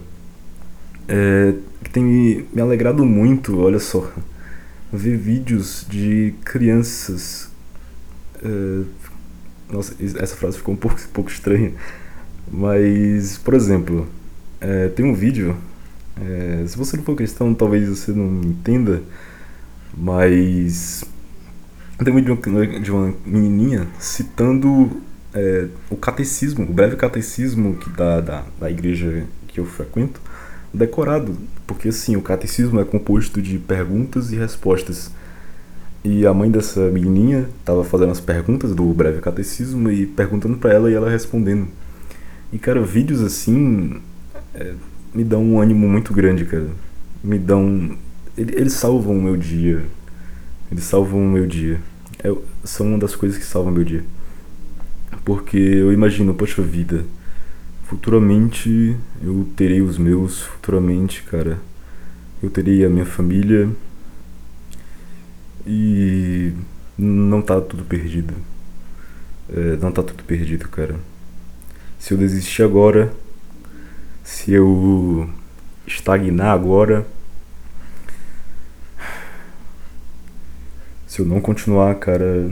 Speaker 1: é, que tem me, alegrado muito, olha só, ver vídeos de crianças. É, nossa, essa frase ficou um pouco, um pouco estranha mas, por exemplo, é, tem um vídeo. É, se você não for cristão, talvez você não entenda, mas tem um vídeo de uma menininha citando é, o catecismo, o breve catecismo que da, da, da igreja que eu frequento, decorado, porque assim, o catecismo é composto de perguntas e respostas. E a mãe dessa menininha estava fazendo as perguntas do breve catecismo e perguntando para ela e ela respondendo. E, cara, vídeos assim é, me dão um ânimo muito grande, cara. Me dão. Eles salvam o meu dia. Eles salvam o meu dia. É, são uma das coisas que salvam o meu dia. Porque eu imagino, poxa vida, futuramente eu terei os meus, futuramente, cara, eu terei a minha família e não tá tudo perdido. É, não tá tudo perdido, cara se eu desistir agora, se eu estagnar agora, se eu não continuar, cara,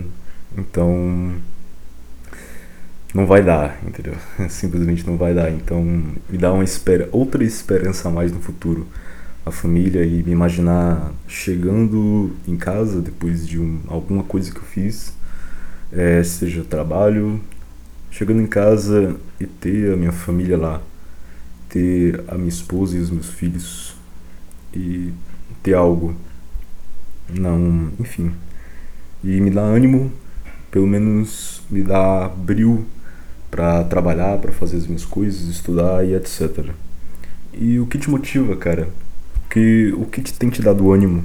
Speaker 1: então não vai dar, entendeu? Simplesmente não vai dar. Então me dá uma espera, outra esperança a mais no futuro. A família e me imaginar chegando em casa depois de um, alguma coisa que eu fiz, é, seja trabalho, chegando em casa e ter a minha família lá, ter a minha esposa e os meus filhos e ter algo. Não, enfim. E me dá ânimo, pelo menos me dá brilho para trabalhar, para fazer as minhas coisas, estudar e etc. E o que te motiva, cara? Que, o que te tem te dado ânimo?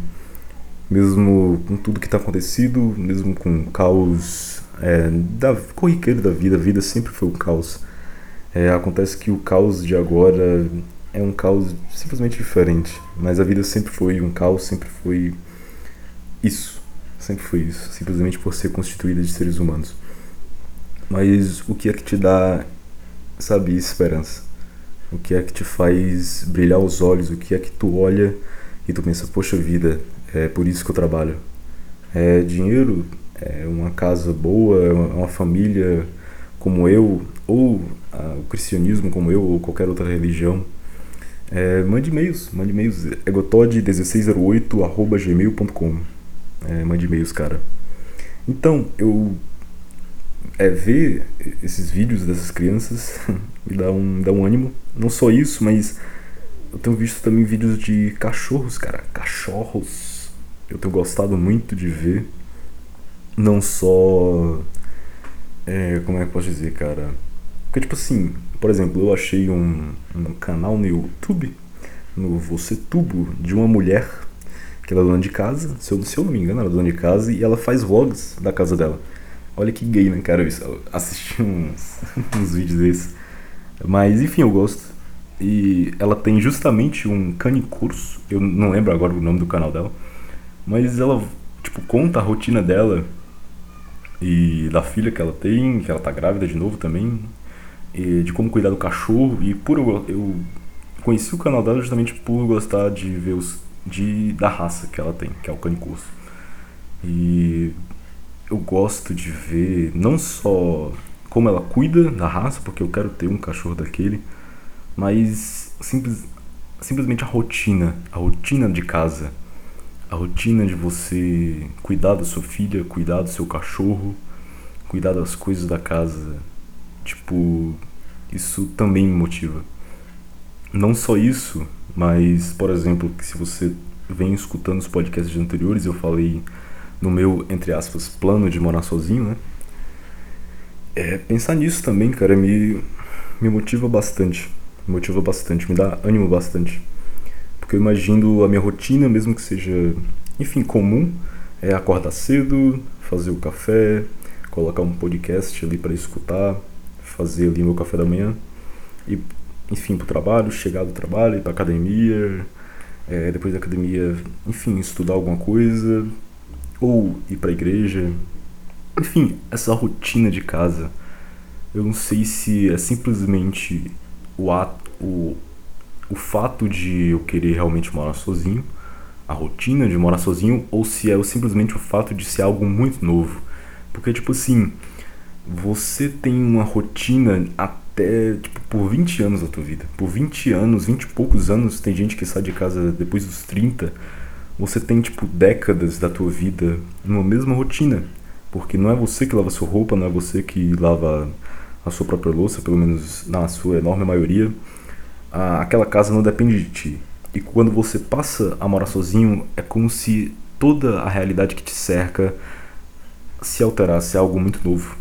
Speaker 1: Mesmo com tudo que está acontecido, mesmo com o caos é, da corriqueiro da vida, a vida sempre foi um caos. É, acontece que o caos de agora é um caos simplesmente diferente, mas a vida sempre foi um caos, sempre foi isso, sempre foi isso, simplesmente por ser constituída de seres humanos. Mas o que é que te dá, sabe, esperança? O que é que te faz brilhar os olhos? O que é que tu olha e tu pensa, poxa vida, é por isso que eu trabalho? É dinheiro? é uma casa boa, é uma família como eu, ou o cristianismo como eu, ou qualquer outra religião, é, mande e-mails, mande e-mails, egotod1608 gmail.com é, mande e-mails, cara. Então, eu é, ver esses vídeos dessas crianças me dá um, dá um ânimo. Não só isso, mas eu tenho visto também vídeos de cachorros, cara. Cachorros. Eu tenho gostado muito de ver não só. É, como é que eu posso dizer, cara? Porque, tipo assim, por exemplo, eu achei um, um canal no YouTube, no Você Tubo, de uma mulher que ela é dona de casa, se eu, se eu não me engano, ela é dona de casa e ela faz vlogs da casa dela. Olha que gay, né, cara? Eu assisti uns, uns vídeos desses. Mas, enfim, eu gosto. E ela tem justamente um canicurso, eu não lembro agora o nome do canal dela, mas ela, tipo, conta a rotina dela e da filha que ela tem, que ela tá grávida de novo também, de como cuidar do cachorro. E por eu, eu conheci o canal dela justamente por gostar de ver os de da raça que ela tem, que é o canicurso. E eu gosto de ver não só como ela cuida da raça, porque eu quero ter um cachorro daquele, mas simples, simplesmente a rotina, a rotina de casa, a rotina de você cuidar da sua filha, cuidar do seu cachorro, cuidar das coisas da casa. Tipo, isso também me motiva. Não só isso, mas, por exemplo, que se você vem escutando os podcasts anteriores, eu falei no meu, entre aspas, plano de morar sozinho, né? É, pensar nisso também, cara, me, me motiva bastante. Me motiva bastante, me dá ânimo bastante. Porque eu imagino a minha rotina, mesmo que seja, enfim, comum, é acordar cedo, fazer o café, colocar um podcast ali para escutar, fazer ali meu café da manhã e, enfim, pro trabalho, chegar do trabalho, ir pra academia, é, depois da academia, enfim, estudar alguma coisa, ou ir para a igreja. Enfim, essa rotina de casa, eu não sei se é simplesmente o, ato, o, o fato de eu querer realmente morar sozinho, a rotina de morar sozinho, ou se é simplesmente o fato de ser algo muito novo. Porque, tipo assim, você tem uma rotina até tipo, por 20 anos da tua vida. Por 20 anos, 20 e poucos anos, tem gente que sai de casa depois dos 30. Você tem tipo décadas da tua vida numa mesma rotina. Porque não é você que lava sua roupa, não é você que lava a sua própria louça, pelo menos na sua enorme maioria. Aquela casa não depende de ti. E quando você passa a morar sozinho, é como se toda a realidade que te cerca se alterasse, é algo muito novo.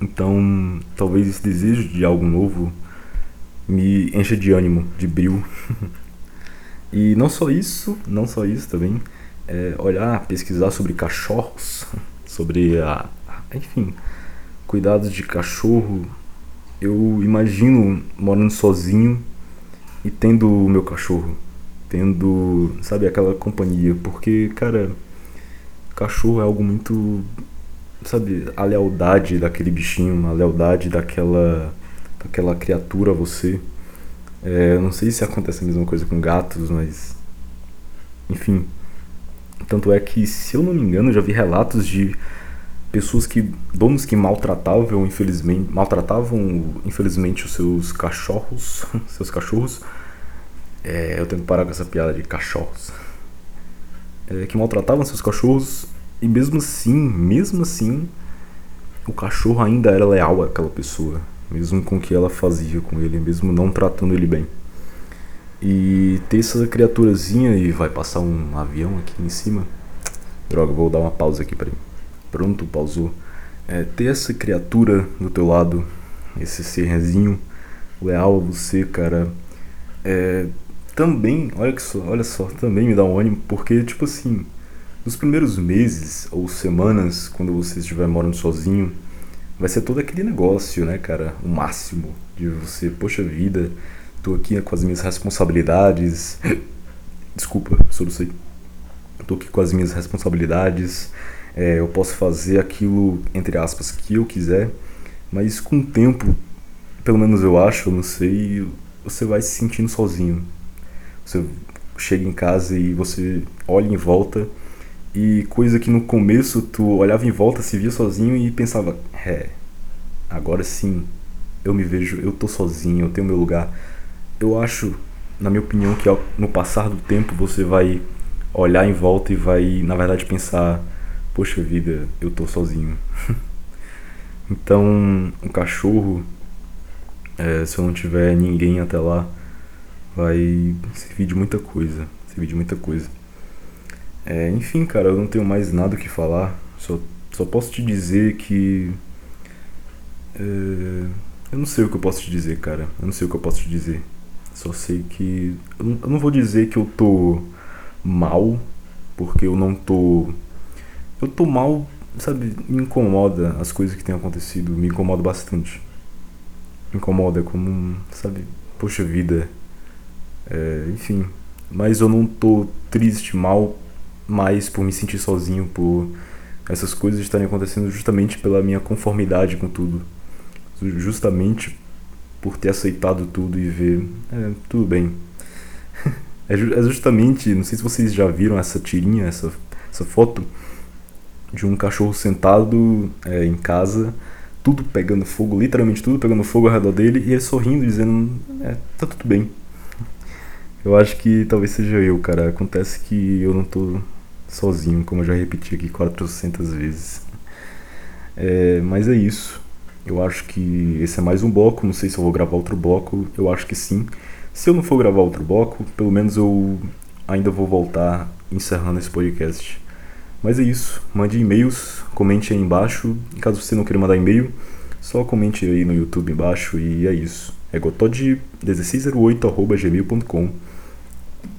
Speaker 1: Então, talvez esse desejo de algo novo me encha de ânimo, de brilho. e não só isso, não só isso também, é olhar, pesquisar sobre cachorros, sobre a, enfim, cuidados de cachorro. Eu imagino morando sozinho e tendo o meu cachorro, tendo, sabe, aquela companhia, porque, cara, cachorro é algo muito sabe, a lealdade daquele bichinho, a lealdade daquela, daquela criatura a você. É, não sei se acontece a mesma coisa com gatos, mas. Enfim. Tanto é que, se eu não me engano, já vi relatos de pessoas que. donos que maltratavam, infelizmente. maltratavam, infelizmente, os seus cachorros. seus cachorros. É, eu tenho que parar com essa piada de cachorros. É, que maltratavam seus cachorros e mesmo assim, mesmo assim, o cachorro ainda era leal àquela pessoa, mesmo com o que ela fazia com ele, mesmo não tratando ele bem. E ter essa criaturazinha e vai passar um avião aqui em cima. Droga, vou dar uma pausa aqui para Pronto, pausou. É, ter essa criatura do teu lado, esse serzinho leal a você, cara, é, também, olha, que só, olha só, também me dá um ânimo, porque, tipo assim, nos primeiros meses ou semanas, quando você estiver morando sozinho, vai ser todo aquele negócio, né, cara? O máximo de você, poxa vida, tô aqui com as minhas responsabilidades. Desculpa, solucei. Tô aqui com as minhas responsabilidades. É, eu posso fazer aquilo, entre aspas, que eu quiser, mas com o tempo, pelo menos eu acho, eu não sei, você vai se sentindo sozinho. Você chega em casa e você olha em volta e coisa que no começo tu olhava em volta, se via sozinho e pensava, é, agora sim, eu me vejo, eu tô sozinho, eu tenho meu lugar. Eu acho, na minha opinião, que no passar do tempo você vai olhar em volta e vai, na verdade, pensar, poxa vida, eu tô sozinho. então, um cachorro, é, se eu não tiver ninguém até lá, vai servir de muita coisa, servir de muita coisa. É, enfim, cara, eu não tenho mais nada que falar. Só, só posso te dizer que. É, eu não sei o que eu posso te dizer, cara. Eu não sei o que eu posso te dizer. Só sei que. Eu não, eu não vou dizer que eu tô mal, porque eu não tô. Eu tô mal, sabe? Me incomoda as coisas que têm acontecido, me incomoda bastante. Me incomoda como, sabe? Poxa vida. É, enfim. Mas eu não tô triste, mal, mais por me sentir sozinho, por essas coisas estarem acontecendo justamente pela minha conformidade com tudo. Justamente por ter aceitado tudo e ver, é, tudo bem. é, é justamente, não sei se vocês já viram essa tirinha, essa, essa foto de um cachorro sentado é, em casa, tudo pegando fogo, literalmente tudo pegando fogo ao redor dele, e ele sorrindo, dizendo: É, tá tudo bem. Eu acho que talvez seja eu, cara. Acontece que eu não tô sozinho, como eu já repeti aqui 400 vezes. É, mas é isso. Eu acho que esse é mais um bloco. Não sei se eu vou gravar outro bloco. Eu acho que sim. Se eu não for gravar outro bloco, pelo menos eu ainda vou voltar encerrando esse podcast. Mas é isso. Mande e-mails, comente aí embaixo. Caso você não queira mandar e-mail, só comente aí no YouTube embaixo e é isso. É gotod1608.gmail.com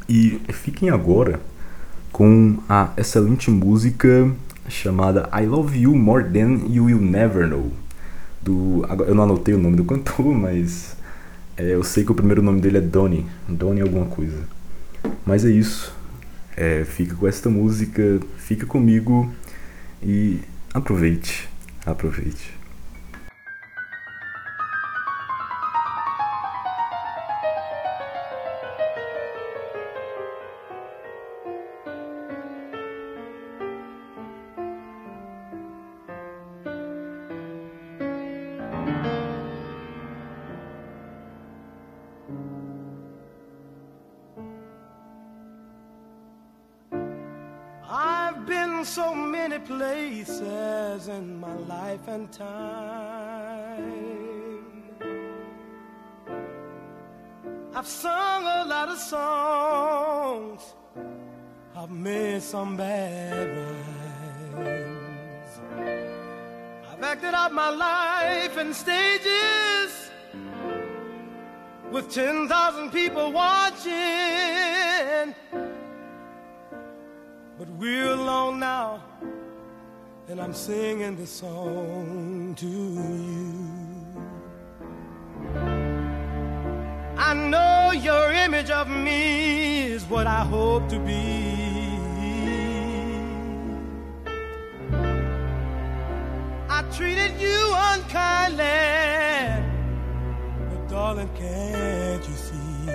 Speaker 1: E fiquem agora com a excelente música chamada I Love You More Than You Will Never Know. Do, eu não anotei o nome do cantor, mas é, eu sei que o primeiro nome dele é Donnie, Donnie alguma coisa. Mas é isso. É, fica com esta música, fica comigo e aproveite, aproveite.
Speaker 2: And time. I've sung a lot of songs, I've made some bad rhymes. I've acted out my life in stages with 10,000 people watching. But we're alone now, and I'm singing this song to you. I know your image of me is what I hope to be. I treated you unkindly, but darling, can't you see?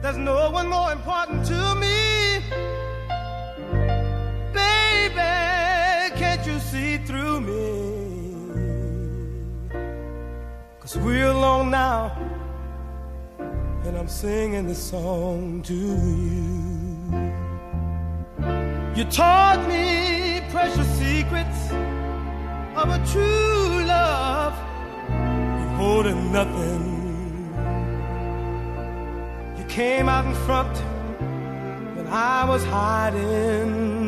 Speaker 2: There's no one more important to me. See through me. Cause we're alone now, and I'm singing this song to you. You taught me precious secrets of a true love, You're holding nothing. You came out in front when I was hiding.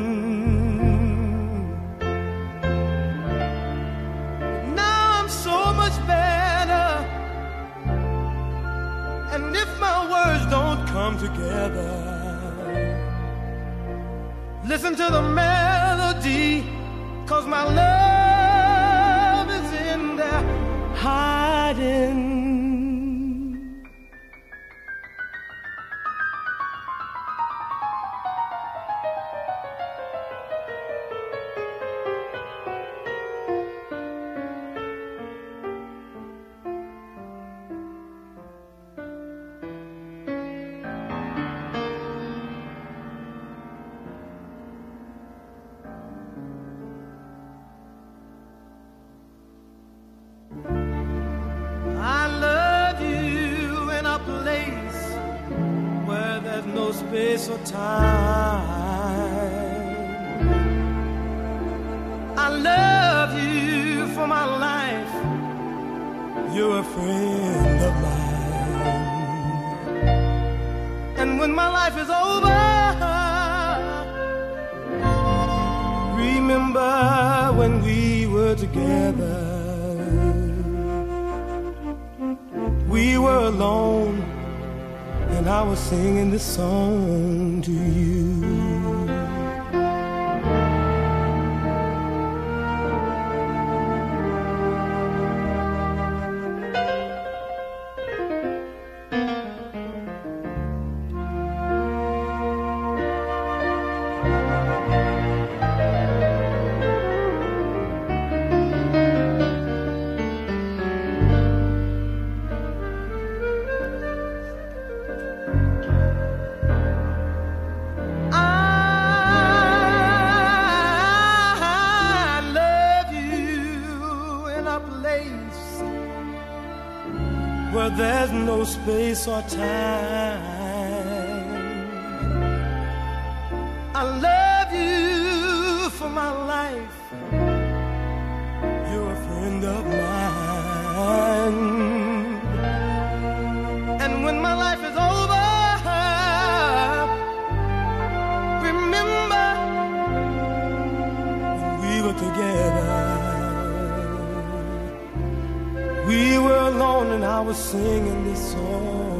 Speaker 2: Space or time. I love you for my life. You're a friend of mine. And when my life is over, remember when we were together. We were alone and I was singing this song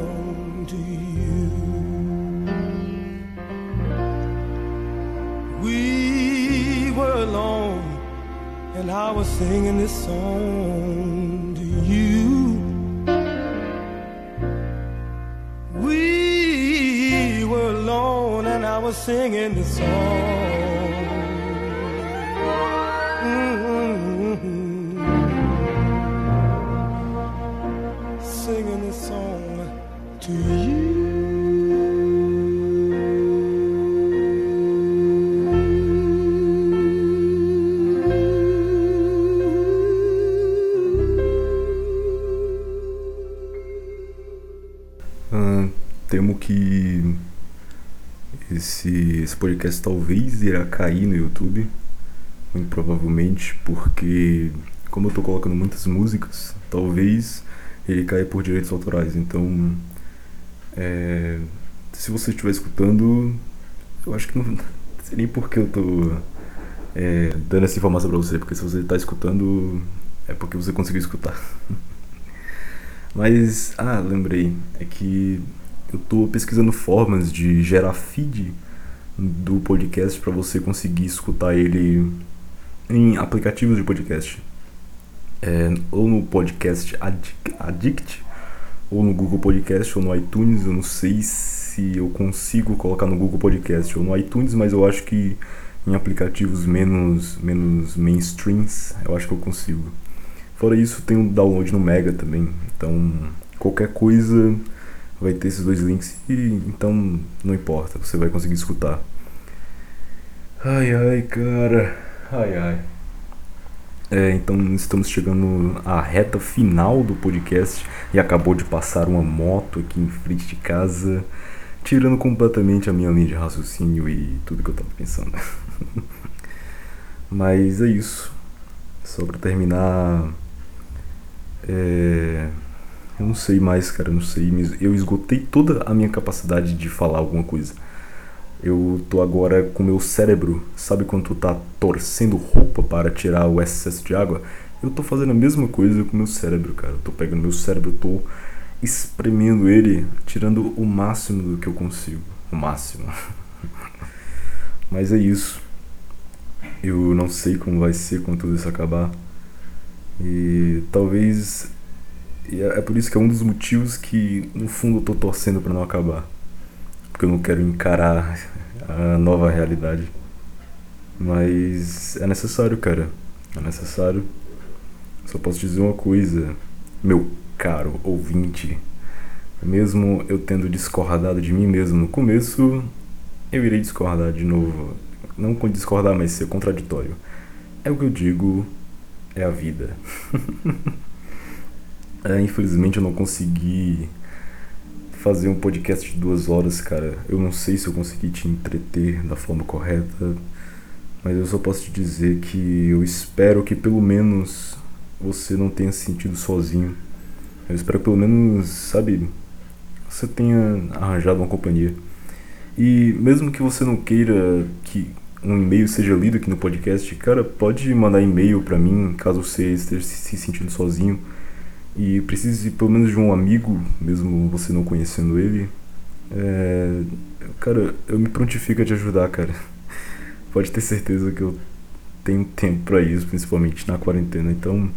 Speaker 2: and I was singing this song to you. We were alone and I was singing this song.
Speaker 1: Que esse, esse podcast talvez irá cair no YouTube, muito provavelmente, porque como eu tô colocando muitas músicas, talvez ele caia por direitos autorais. Então, é, se você estiver escutando, eu acho que não, não sei nem por que eu tô é, dando essa informação pra você, porque se você tá escutando, é porque você conseguiu escutar. Mas, ah, lembrei, é que eu tô pesquisando formas de gerar feed do podcast para você conseguir escutar ele em aplicativos de podcast. É, ou no podcast Addict, Addict, ou no Google Podcast, ou no iTunes. Eu não sei se eu consigo colocar no Google Podcast ou no iTunes, mas eu acho que em aplicativos menos, menos mainstreams, eu acho que eu consigo. Fora isso, tem um download no Mega também. Então, qualquer coisa vai ter esses dois links e então não importa, você vai conseguir escutar. Ai ai, cara. Ai ai. É, então estamos chegando à reta final do podcast e acabou de passar uma moto aqui em frente de casa, tirando completamente a minha linha de raciocínio e tudo que eu tava pensando. Mas é isso. Só pra terminar. É... Eu não sei mais, cara, eu não sei. Eu esgotei toda a minha capacidade de falar alguma coisa. Eu tô agora com meu cérebro, sabe quando tu tá torcendo roupa para tirar o excesso de água? Eu tô fazendo a mesma coisa com meu cérebro, cara. Eu tô pegando meu cérebro, tô espremendo ele, tirando o máximo do que eu consigo. O máximo. Mas é isso. Eu não sei como vai ser quando tudo isso acabar. E talvez. E É é por isso que é um dos motivos que, no fundo, eu tô torcendo pra não acabar. Porque eu não quero encarar a nova realidade. Mas é necessário, cara. É necessário. Só posso dizer uma coisa, meu caro ouvinte. Mesmo eu tendo discordado de mim mesmo no começo, eu irei discordar de novo. Não discordar, mas ser contraditório. É o que eu digo, é a vida. é, infelizmente eu não consegui fazer um podcast de duas horas, cara. Eu não sei se eu consegui te entreter da forma correta, mas eu só posso te dizer que eu espero que pelo menos você não tenha se sentido sozinho. Eu espero que pelo menos, sabe, você tenha arranjado uma companhia. E mesmo que você não queira que um e-mail seja lido aqui no podcast, cara, pode mandar e-mail pra mim caso você esteja se sentindo sozinho e precise pelo menos de um amigo, mesmo você não conhecendo ele. É, cara, eu me prontifico a te ajudar, cara. Pode ter certeza que eu tenho tempo para isso, principalmente na quarentena. Então,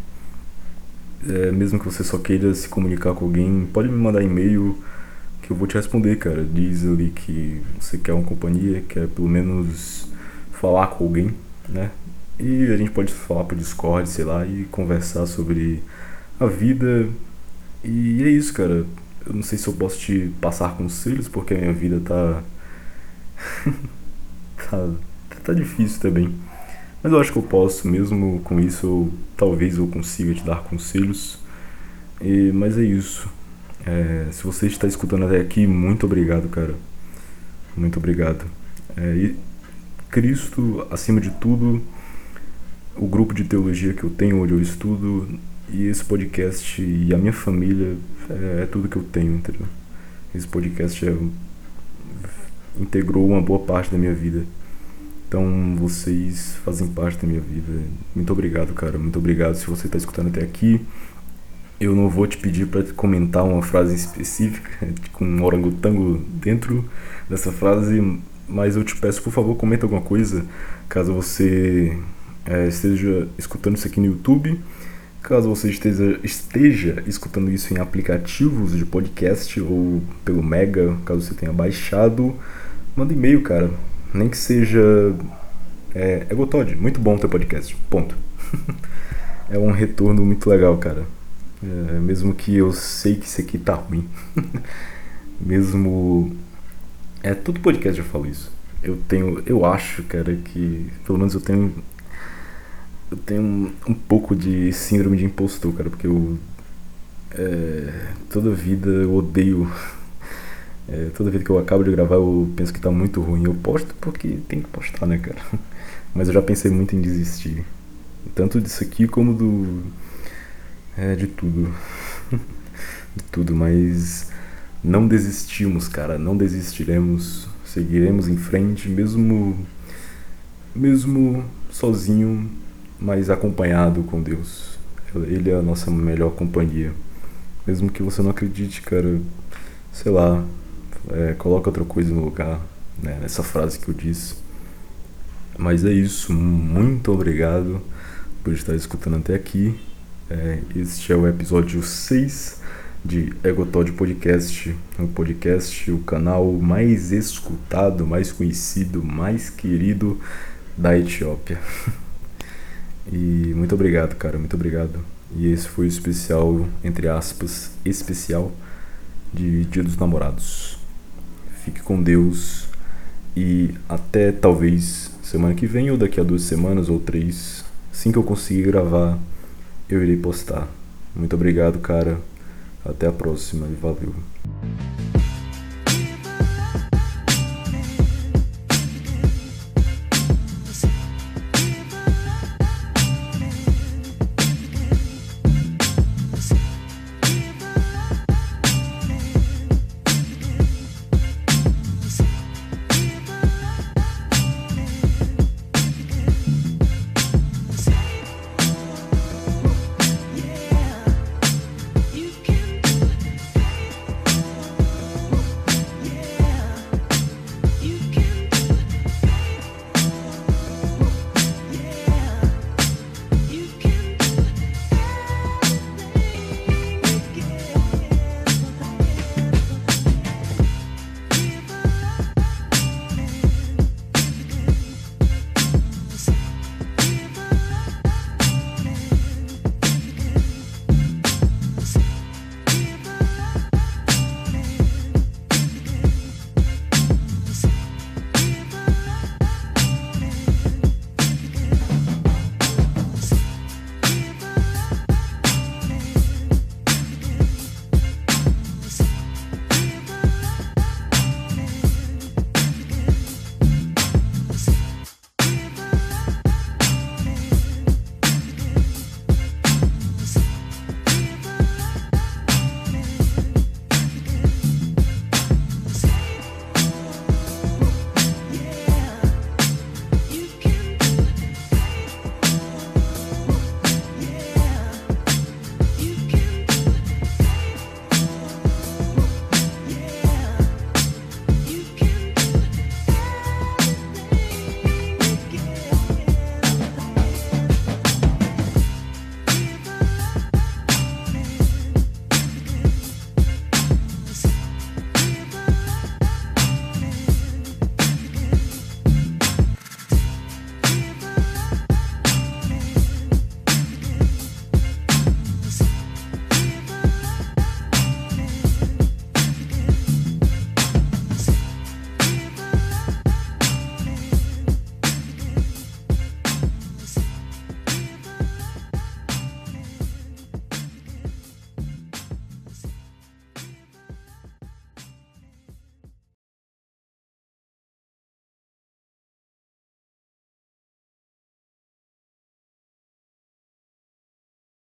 Speaker 1: é, mesmo que você só queira se comunicar com alguém, pode me mandar e-mail que eu vou te responder, cara. Diz ali que você quer uma companhia, quer pelo menos falar com alguém, né? E a gente pode falar por Discord, sei lá, e conversar sobre a vida. E é isso, cara. Eu não sei se eu posso te passar conselhos, porque a minha vida tá. tá, tá difícil também. Mas eu acho que eu posso, mesmo com isso, eu, talvez eu consiga te dar conselhos. E, mas é isso. É, se você está escutando até aqui, muito obrigado, cara. Muito obrigado. É, e Cristo, acima de tudo, o grupo de teologia que eu tenho, onde eu estudo, e esse podcast e a minha família é, é tudo que eu tenho, entendeu? Esse podcast é, integrou uma boa parte da minha vida. Então vocês fazem parte da minha vida. Muito obrigado, cara. Muito obrigado se você está escutando até aqui. Eu não vou te pedir para comentar uma frase específica com um orangotango dentro dessa frase, mas eu te peço, por favor, comenta alguma coisa caso você é, esteja escutando isso aqui no YouTube. Caso você esteja, esteja escutando isso em aplicativos de podcast ou pelo Mega, caso você tenha baixado, manda e-mail, cara. Nem que seja. É, Egotod, muito bom teu podcast. Ponto. é um retorno muito legal, cara. É, mesmo que eu sei que isso aqui tá ruim. mesmo. É, todo podcast eu falo isso. Eu tenho. Eu acho, cara, que. Pelo menos eu tenho eu tenho um, um, pouco de síndrome de impostor, cara, porque eu. É, toda vida eu odeio. É, toda vida que eu acabo de gravar eu penso que tá muito ruim. Eu posto porque tem que postar, né, cara? Mas eu já pensei muito em desistir. Tanto disso aqui como do. É, de tudo. de tudo, mas. Não desistimos, cara. Não desistiremos. Seguiremos em frente, mesmo. Mesmo sozinho mas acompanhado com Deus. Ele é a nossa melhor companhia. Mesmo que você não acredite, cara, sei lá, é, coloca outra coisa no lugar, né, nessa frase que eu disse. Mas é isso, muito obrigado por estar escutando até aqui. É, este é o episódio 6 de Egotod Podcast, o podcast, o canal mais escutado, mais conhecido, mais querido da Etiópia. E muito obrigado, cara, muito obrigado. E esse foi o especial, entre aspas, especial de Dia dos Namorados. Fique com Deus e até talvez semana que vem ou daqui a duas semanas ou três, assim que eu conseguir gravar, eu irei postar. Muito obrigado, cara. Até a próxima e valeu.